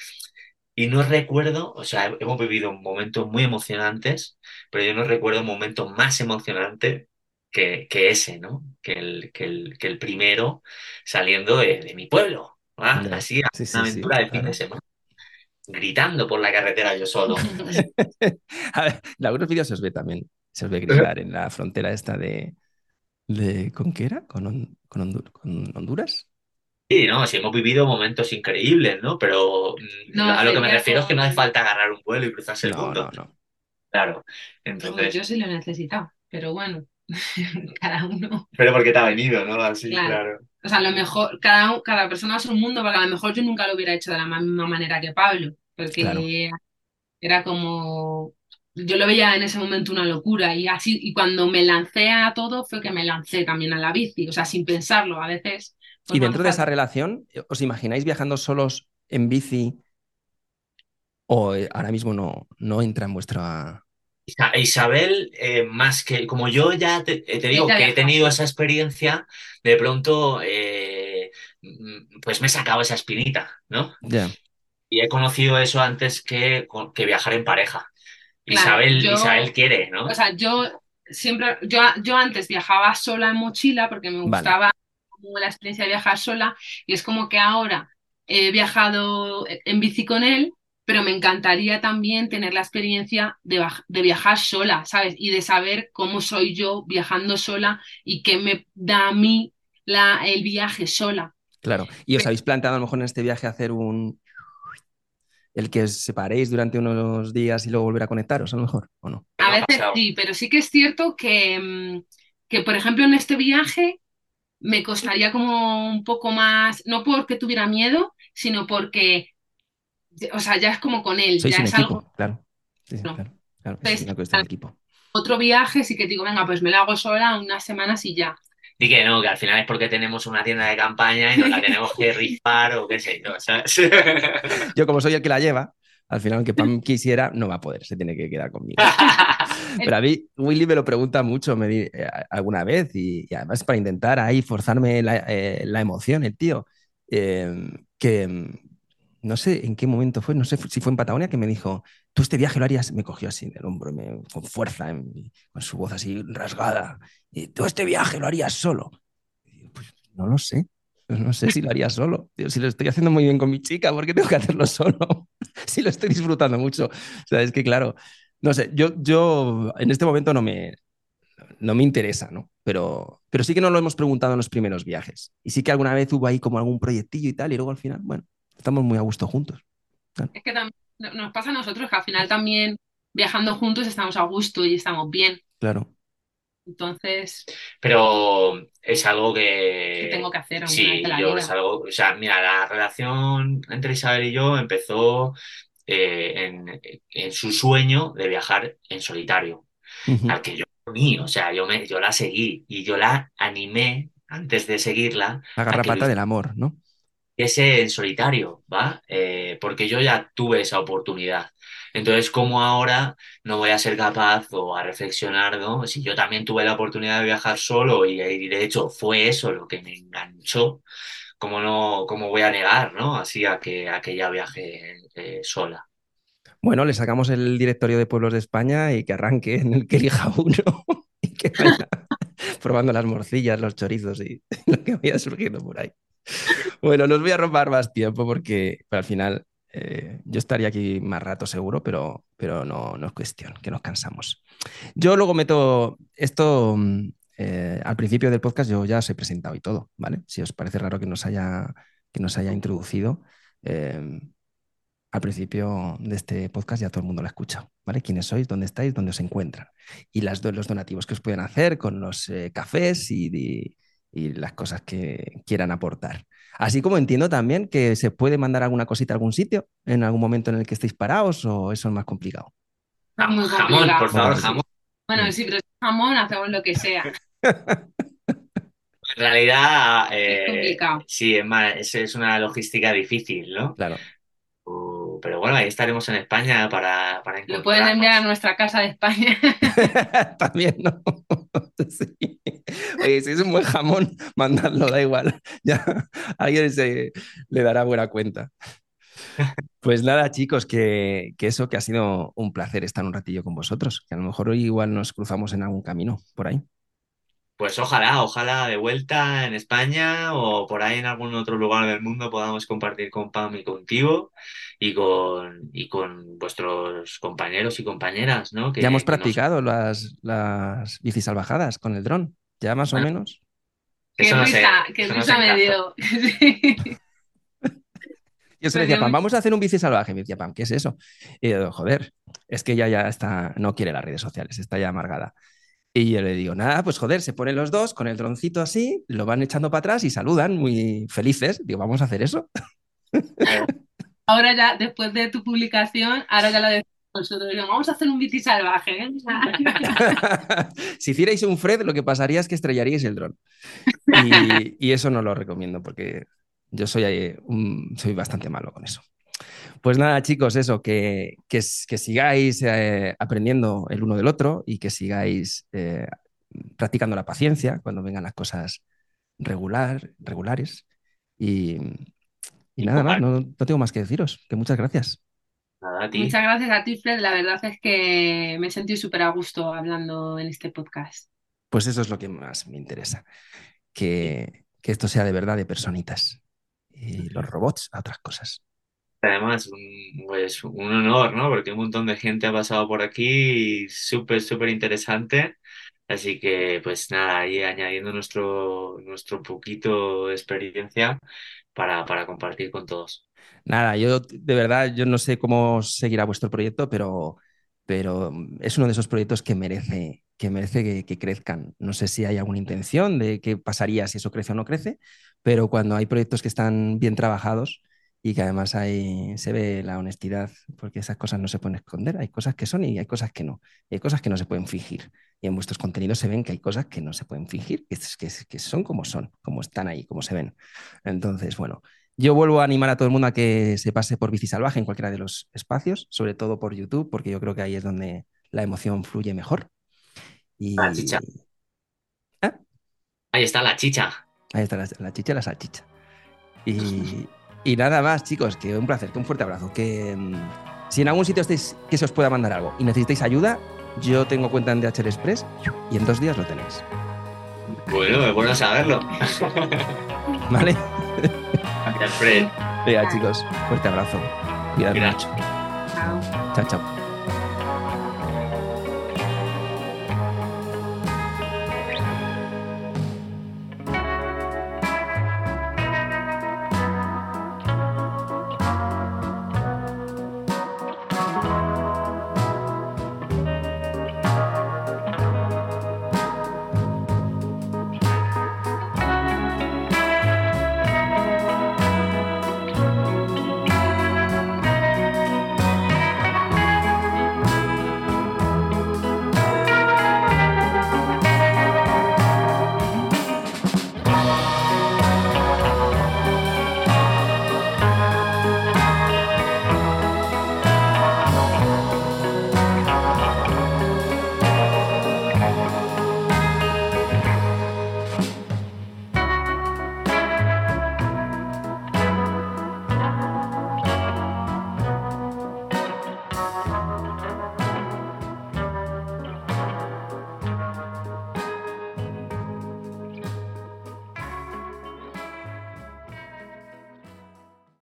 y no recuerdo, o sea, hemos vivido momentos muy emocionantes, pero yo no recuerdo un momento más emocionante que, ese, ¿no? Que el, que el, que el primero saliendo de, mi pueblo. Así, una aventura de fin de semana. Gritando por la carretera yo solo. a ver, en algunos vídeos se os ve también, se os ve gritar en la frontera esta de, de ¿con qué era? ¿Con, con, con Honduras? Sí, no, sí hemos vivido momentos increíbles, ¿no? Pero mm, a lo que me refiero es que no hace falta agarrar un vuelo y cruzarse el mundo. No, no. Claro. Entonces... yo sí lo he necesitado, pero bueno, cada uno. Pero porque te ha venido, ¿no? Así, claro. O sea, a lo mejor cada, cada persona es un mundo, porque a lo mejor yo nunca lo hubiera hecho de la misma manera que Pablo, porque era como yo lo veía en ese momento una locura y así y cuando me lancé a todo fue que me lancé también a la bici, o sea, sin pensarlo a veces y dentro de esa relación, ¿os imagináis viajando solos en bici o eh, ahora mismo no, no entra en vuestra... Isabel, eh, más que como yo ya te, eh, digo que he tenido esa experiencia, de pronto mm, pues me he sacado esa espinita, ¿no? Y he conocido eso antes que, que viajar en pareja. Isabel, Isabel quiere, ¿no? O sea, yo siempre, yo, yo antes viajaba sola en mochila porque me gustaba la experiencia de viajar sola y es como que ahora he viajado en bici con él, pero me encantaría también tener la experiencia de, de, viajar sola, ¿sabes? Y de saber cómo soy yo viajando sola y qué me da a mí la, el viaje sola. Claro, y os habéis planteado a lo mejor en este viaje hacer un... el que os separéis durante unos días y luego volver a conectaros, a lo mejor, ¿o no? A veces sí, pero sí que es cierto que, mm, que por ejemplo, en este viaje me costaría como un poco más, no porque tuviera miedo, sino porque, o sea, ya es como con él, ya es algo. Claro, claro, claro. es una cuestión de equipo. Otro viaje sí que digo, venga, pues me lo hago sola unas semanas y ya. Y que no, que al final es porque tenemos una tienda de campaña y nos la tenemos que rifar o qué sé yo, Yo como soy el que la lleva, al final, aunque Pam quisiera, no va a poder, se tiene que quedar conmigo. Pero a mí, Willy me lo pregunta mucho me eh, alguna vez y, además para intentar ahí forzarme la, eh, emoción, el tío. Em, que no sé en qué momento fue, no sé si fue en Patagonia, que me dijo, tú este viaje lo harías, me cogió así del hombro, me, con fuerza, con su voz así rasgada, y tú este viaje lo harías solo. pues no lo sé. no sé si lo haría solo. si lo estoy haciendo muy bien con mi chica, ¿por qué tengo que hacerlo solo? si lo estoy disfrutando mucho. O sea, es que claro, no sé, yo, yo en este momento no me, no me interesa, ¿no? Pero, pero sí que nos lo hemos preguntado en los primeros viajes. Y sí que alguna vez hubo ahí como algún proyectillo y tal, y luego al final, bueno, estamos muy a gusto juntos. Es que también nos pasa a nosotros que al final también viajando juntos estamos a gusto y estamos bien. Claro. Entonces. Pero es algo que. tengo que hacer. Sí, yo es algo. O sea, mira, la relación entre Isabel y yo empezó eh, en, su sueño de viajar en solitario, al que yo o sea, yo, me, yo la seguí y yo la animé antes de seguirla. La garrapata del amor, ¿no? Ese en solitario, ¿va? Eh, porque yo ya tuve esa oportunidad. Entonces, ¿cómo ahora no voy a ser capaz o a reflexionar, ¿no? Si yo también tuve la oportunidad de viajar solo y, de hecho fue eso lo que me enganchó, ¿cómo no, cómo voy a negar, ¿no? Así a que, a que ya viaje eh, sola. Bueno, le sacamos el directorio de pueblos de España y que arranque en el que elija uno y que vaya probando las morcillas, los chorizos y lo que vaya surgiendo por ahí. Bueno, nos voy a robar más tiempo porque al final eh, yo estaría aquí más rato seguro, pero, pero no, no es cuestión, que nos cansamos. Yo luego meto esto mm, eh, al principio del podcast, yo ya os he presentado y todo, ¿vale? Si os parece raro que nos haya, que nos haya introducido. Eh, al principio de este podcast ya todo el mundo lo ha escuchado, ¿vale? ¿Quiénes sois? ¿Dónde estáis? ¿Dónde os encuentran? Y las, los donativos que os pueden hacer con los eh, cafés y, las cosas que quieran aportar. Así como entiendo también que se puede mandar alguna cosita a algún sitio en algún momento en el que estéis parados o eso es más complicado. Jamón, por favor, jamón. Bueno, sí, pero es jamón hacemos lo que sea. En realidad, es eh, complicado. Sí, es, más, es una logística difícil, ¿no? Claro pero bueno, ahí estaremos en España para, para Lo pueden enviar a nuestra casa de España. También, ¿no? sí. Oye, si es un buen jamón, mandadlo, da igual. Ya alguien se le dará buena cuenta. Pues nada, chicos, que, que, eso, que ha sido un placer estar un ratillo con vosotros, que a lo mejor hoy igual nos cruzamos en algún camino por ahí. Pues ojalá, ojalá de vuelta en España o por ahí en algún otro lugar del mundo podamos compartir con Pam y contigo y con, y con vuestros compañeros y compañeras, ¿no? ya hemos practicado las, las bicis salvajadas con el dron, ya más o menos. Qué risa, qué risa me dio. Yo se le decía, Pam, vamos a hacer un bici salvaje. Me decía, Pam, ¿qué es eso? Y yo, joder, es que ella ya está, no quiere las redes sociales, está ya amargada. Y yo le digo, nada, pues joder, se ponen los dos con el droncito así, lo van echando para atrás y saludan muy felices. Digo, vamos a hacer eso. Ahora ya, después de tu publicación, ahora ya lo decimos nosotros. vamos a hacer un bici salvaje. ¿eh? si hicierais un Fred, lo que pasaría es que estrellaríais el dron. Y, eso no lo recomiendo porque yo soy, eh, soy bastante malo con eso. Pues nada, chicos, eso, que, que, sigáis eh, aprendiendo el uno del otro y que sigáis eh, practicando la paciencia cuando vengan las cosas regular, regulares. Y, nada más, no, tengo más que deciros, que muchas gracias. Muchas gracias a ti, Fred. La verdad es que me he sentido súper a gusto hablando en este podcast. Pues eso es lo que más me interesa, que, que esto sea de verdad de personitas y los robots a otras cosas. Además, un, pues un honor, ¿no? Porque un montón de gente ha pasado por aquí y súper, súper interesante. Así que, pues nada, ahí añadiendo nuestro, nuestro poquito de experiencia para, compartir con todos. Nada, yo de verdad, yo no sé cómo seguirá vuestro proyecto, pero, pero es uno de esos proyectos que merece, que, merece que, crezcan. No sé si hay alguna intención de qué pasaría si eso crece o no crece, pero cuando hay proyectos que están bien trabajados, y que además ahí se ve la honestidad, porque esas cosas no se pueden esconder, hay cosas que son y hay cosas que no, hay cosas que no se pueden fingir. Y en vuestros contenidos se ven que hay cosas que no se pueden fingir, que, que, que son como son, como están ahí, como se ven. Entonces, bueno, yo vuelvo a animar a todo el mundo a que se pase por Bici Salvaje en cualquiera de los espacios, sobre todo por YouTube, porque yo creo que ahí es donde la emoción fluye mejor. Y... La chicha. ¿Eh? Ahí está la chicha. Ahí está la, la chicha y la salchicha. Y, y nada más, chicos, que un placer, que un fuerte abrazo. Que mm, si en algún sitio estáis que se os pueda mandar algo y necesitáis ayuda, yo tengo cuenta en DHL Express y en dos días lo tenéis. Bueno, es bueno saberlo. ¿Vale? Gracias, Fred. Venga, chicos, fuerte abrazo. Cuidado mucho. Chao, chao.